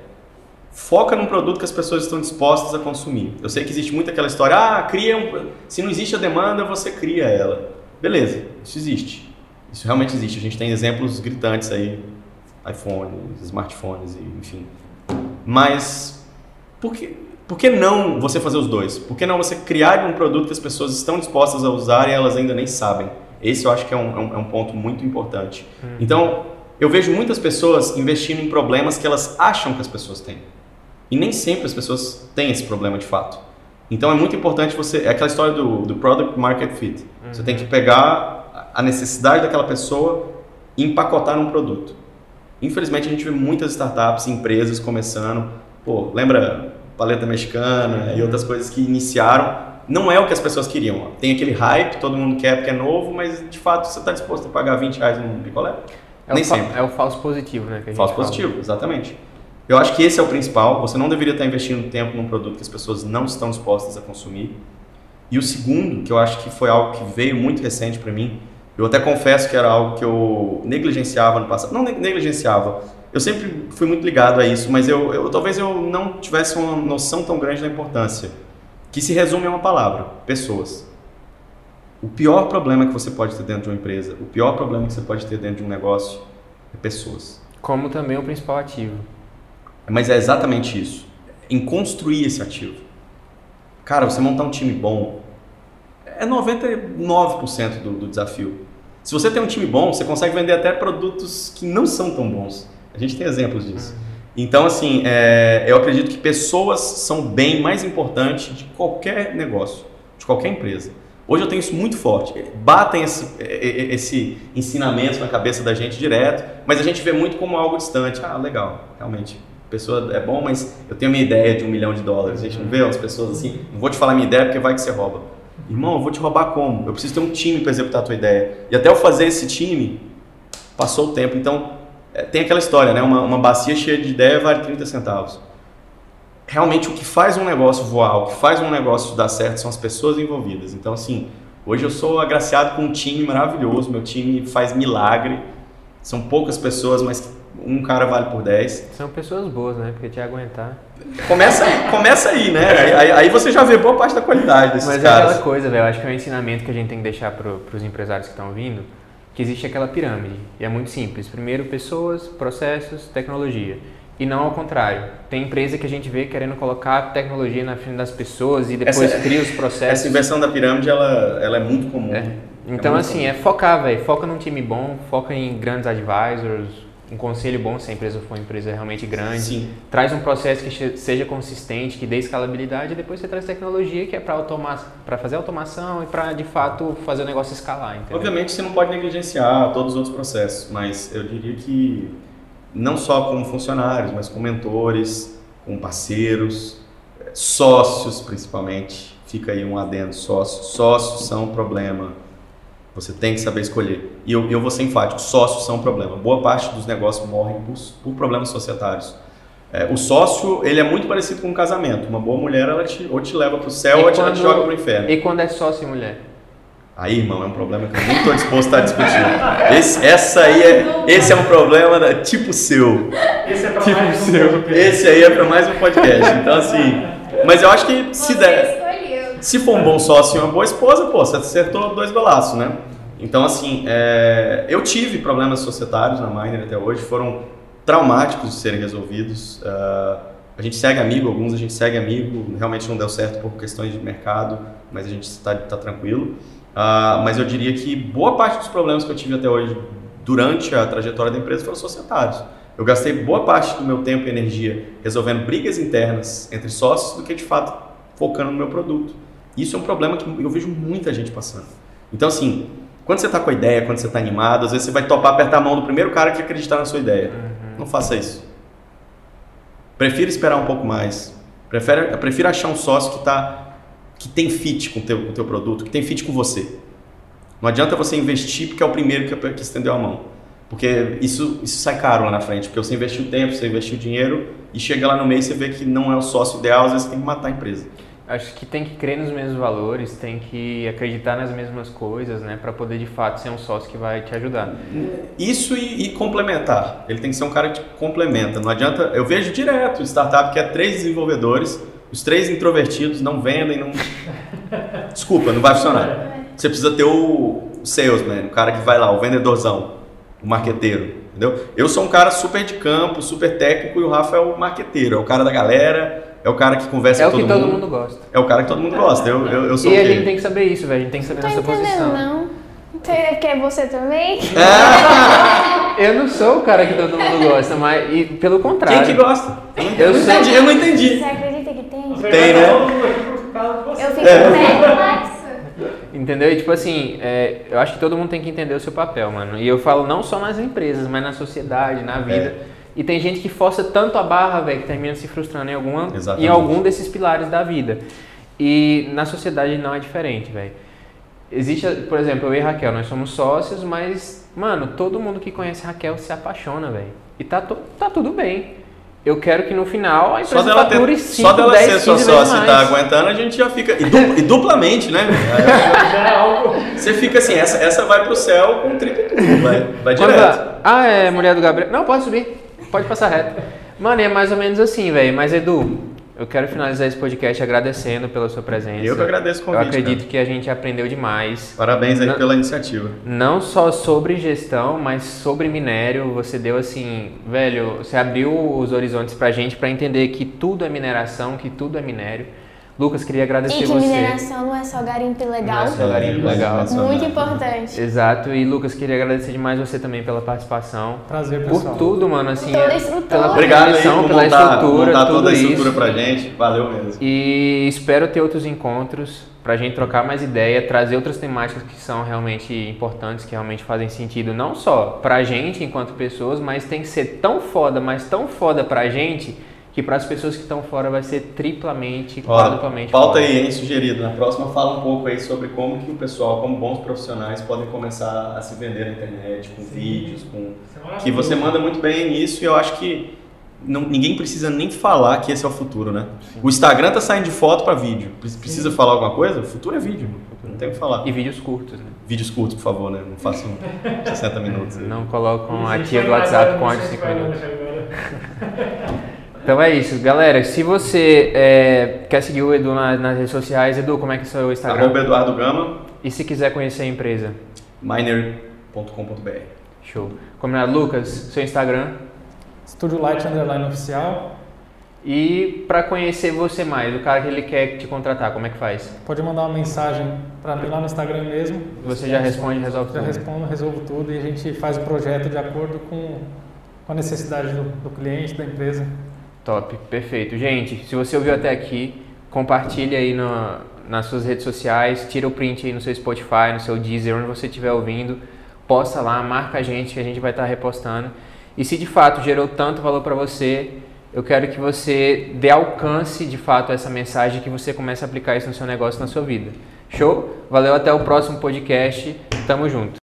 foca num produto que as pessoas estão dispostas a consumir. Eu sei que existe muito aquela história, ah, cria um... se não existe a demanda, você cria ela. Beleza, isso existe. Isso realmente existe. A gente tem exemplos gritantes aí, iPhones, smartphones, enfim. Mas por que, por que não você fazer os dois? Por que não você criar um produto que as pessoas estão dispostas a usar e elas ainda nem sabem? Esse eu acho que é um, é um, é um ponto muito importante. Hum. Então, eu vejo muitas pessoas investindo em problemas que elas acham que as pessoas têm. E nem sempre as pessoas têm esse problema de fato. Então é muito importante você. É aquela história do, do product market fit. Uhum. Você tem que pegar a necessidade daquela pessoa e empacotar num produto. Infelizmente a gente vê muitas startups, empresas começando. Pô, lembra paleta mexicana e outras coisas que iniciaram. Não é o que as pessoas queriam. Tem aquele hype, todo mundo quer porque é novo, mas de fato você está disposto a pagar 20 reais num picolé? É Nem sempre. É o falso positivo, né? falso fala. positivo, exatamente. Eu acho que esse é o principal. Você não deveria estar investindo tempo num produto que as pessoas não estão dispostas a consumir. E o segundo, que eu acho que foi algo que veio muito recente para mim, eu até confesso que era algo que eu negligenciava no passado. Não negligenciava. Eu sempre fui muito ligado a isso, mas eu, eu talvez eu não tivesse uma noção tão grande da importância. Que se resume a uma palavra: pessoas. O pior problema que você pode ter dentro de uma empresa, o pior problema que você pode ter dentro de um negócio é pessoas. Como também o principal ativo. Mas é exatamente isso. Em construir esse ativo. Cara, você montar um time bom é 99% do, do desafio. Se você tem um time bom, você consegue vender até produtos que não são tão bons. A gente tem exemplos disso. Uhum. Então, assim, é, eu acredito que pessoas são bem mais importante de qualquer negócio, de qualquer empresa. Hoje eu tenho isso muito forte. Batem esse, esse ensinamento na cabeça da gente direto, mas a gente vê muito como algo distante. Ah, legal, realmente. A pessoa é bom, mas eu tenho a minha ideia de um milhão de dólares. A gente não vê as pessoas assim, não vou te falar minha ideia porque vai que você rouba. Irmão, eu vou te roubar como? Eu preciso ter um time para executar a tua ideia. E até eu fazer esse time, passou o tempo. Então, é, tem aquela história, né? Uma, uma bacia cheia de ideia vale 30 centavos realmente o que faz um negócio voar, o que faz um negócio dar certo são as pessoas envolvidas. Então, assim, hoje eu sou agraciado com um time maravilhoso, meu time faz milagre. São poucas pessoas, mas um cara vale por 10. São pessoas boas, né? Porque te aguentar. Começa aí, começa aí, né? Aí, aí, você já vê boa parte da qualidade desses Mas caras. é aquela coisa, velho. Eu acho que é um ensinamento que a gente tem que deixar para os empresários que estão vindo, que existe aquela pirâmide. E é muito simples. Primeiro, pessoas, processos, tecnologia. E não ao contrário. Tem empresa que a gente vê querendo colocar tecnologia na frente das pessoas e depois Essa- cria os processos. Essa inversão da pirâmide, ela, ela é muito comum. É. Então, muito assim, é focar, velho. Foca num time bom, foca em grandes advisors, um conselho bom se a empresa for uma empresa realmente grande. Sim. Traz um processo que seja consistente, que dê escalabilidade e depois você traz tecnologia que é para fazer automação e para, de fato, fazer o negócio escalar, entendeu? Obviamente você não pode negligenciar todos os outros processos, mas eu diria que não só como funcionários, mas com mentores, com parceiros, eh, sócios principalmente. Fica aí um adendo, sócios. Sócios são um problema. Você tem que saber escolher. E eu, eu vou ser enfático, sócios são um problema. Boa parte dos negócios morrem por, por problemas societários. É, o sócio, ele é muito parecido com um casamento. Uma boa mulher, ela te, ou te leva para o céu E ou te, ela te quando- joga para o inferno. E quando é sócio e mulher? Aí, irmão, é um problema que eu nem estou disposto a discutir. Esse, essa aí é, esse é um problema da- tipo seu. Esse é pra Tipo mais um seu. podcast. Esse aí é para mais um podcast. Então, assim. Mas eu acho que se der. Se for um bom sócio e uma boa esposa, pô, você acertou dois golaços, né? Então, assim, é, eu tive problemas societários na Miner até hoje, foram traumáticos de serem resolvidos. Ah, a gente segue amigo, alguns a gente segue amigo, realmente não deu certo por questões de mercado, mas a gente está tá tranquilo. Ah, mas eu diria que boa parte dos problemas que eu tive até hoje durante a trajetória da empresa foram societários. Eu gastei boa parte do meu tempo e energia resolvendo brigas internas entre sócios do que de fato focando no meu produto. Isso é um problema que eu vejo muita gente passando. Então, assim, quando você está com a ideia, quando você está animado, às vezes você vai topar apertar a mão do primeiro cara que acreditar na sua ideia. Não faça isso. Prefira esperar um pouco mais. Prefere, prefira achar um sócio que, tá, que tem fit com o teu, com teu produto, que tem fit com você. Não adianta você investir porque é o primeiro que, que estendeu a mão. Porque isso, isso sai caro lá na frente, porque você investiu tempo, você investiu dinheiro e chega lá no meio e você vê que não é o sócio ideal, às vezes você tem que matar a empresa. Acho que tem que crer nos mesmos valores, tem que acreditar nas mesmas coisas, né? Para poder de fato ser um sócio que vai te ajudar. Isso e, e complementar. Ele tem que ser um cara que complementa. Não adianta. Eu vejo direto startup que é três desenvolvedores, os três introvertidos não vendem, não. Desculpa, não vai funcionar. Você precisa ter o salesman, o cara que vai lá, o vendedorzão, o marqueteiro. Entendeu? Eu sou um cara super de campo, super técnico e o Rafa é o marqueteiro, é o cara da galera, é o cara que conversa É o com que todo, todo mundo. mundo gosta. É o cara que todo mundo gosta. Eu, eu, eu sou E o a quê? gente tem que saber isso, velho. A gente tem que saber nossa entendendo, posição. não. Quer você também? Eu não sou o cara que todo mundo gosta, mas e, pelo contrário. Quem que gosta? Eu não, Eu eu não sei. entendi, eu não entendi. Tem? Né? Eu fico É. Entendeu? E tipo assim, é, eu acho que todo mundo tem que entender o seu papel, mano. E eu falo não só nas empresas, mas na sociedade, na vida. E tem gente que força tanto a barra, velho, que termina se frustrando em, alguma, em Exatamente. algum desses pilares da vida. E na sociedade não é diferente, velho. Existe, por exemplo, eu e Raquel, nós somos sócios, mas, mano, todo mundo que conhece Raquel se apaixona, velho. E tá, tá tudo bem. Eu quero que no final a Só empresa dela, fature ter, 5, só dela 10, ser sua 15 vezes sócia e tá aguentando, a gente já fica. E, du- e duplamente, né? Você fica assim, essa, essa vai pro céu com triplo tudo, vai, vai Quando direto. a- ah, é mulher do Gabriel. Não, pode subir. Pode passar reto. Mano, e é mais ou menos assim, velho. Mas, Edu, eu quero finalizar esse podcast agradecendo pela sua presença. Eu que agradeço o convite, Eu acredito cara. que a gente aprendeu demais. Parabéns aí Não- pela iniciativa. Não só sobre gestão, mas sobre minério. Você deu assim, velho, você abriu os horizontes pra gente pra entender que tudo é mineração, que tudo é minério. Lucas, queria agradecer E que você. mineração não é só garimpo legal. Não é só garimpo legal. Muito importante. Exato. E Lucas, queria agradecer demais você também pela participação. Prazer, Por pessoal. tudo, mano, assim, toda a é- estrutura. pela Obrigado aí por pela montar, estrutura, montar toda a estrutura isso. pra gente. Valeu mesmo. E espero ter outros encontros pra gente trocar mais ideia, trazer outras temáticas que são realmente importantes, que realmente fazem sentido não só pra gente enquanto pessoas, mas tem que ser tão foda, mas tão foda pra gente, que para as pessoas que estão fora vai ser triplamente, quadruplamente pauta foda. aí, hein, sugerido. Na próxima fala um pouco aí sobre como que o pessoal, como bons profissionais, podem começar a se vender na internet, com vídeos, com... Que você manda muito bem nisso e eu acho que não- ninguém precisa nem falar que esse é o futuro, né? O Instagram tá saindo de foto para vídeo. Pre- Precisa falar alguma coisa? O futuro é vídeo, não tem o que falar. E vídeos curtos, né? Vídeos curtos, por favor, né? Não façam 60 minutos. Não colocam a tia do WhatsApp com áudio de 5 minutos. Então é isso, galera. Se você é, quer seguir o Edu na- nas redes sociais, Edu, como é que é o seu Instagram? Arroba Eduardo Gama, E se quiser conhecer a empresa? miner.com.br. Show. Combinado, Lucas, seu Instagram? Estúdio Light Underline Oficial. E para conhecer você mais, o cara que ele quer te contratar, como é que faz? Pode mandar uma mensagem para mim lá no Instagram mesmo. Você já responde e resolve Já tudo? respondo, resolvo tudo e a gente faz o projeto de acordo com, com a necessidade do, do cliente, da empresa. Top, perfeito. Gente, se você ouviu até aqui, compartilhe aí nas suas redes sociais, tira o print aí no seu Spotify, no seu Deezer, onde você estiver ouvindo, posta lá, marca a gente que a gente vai estar repostando. E se de fato gerou tanto valor para você, eu quero que você dê alcance de fato a essa mensagem, que você comece a aplicar isso no seu negócio, na sua vida. Show? Valeu, até o próximo podcast. Tamo junto.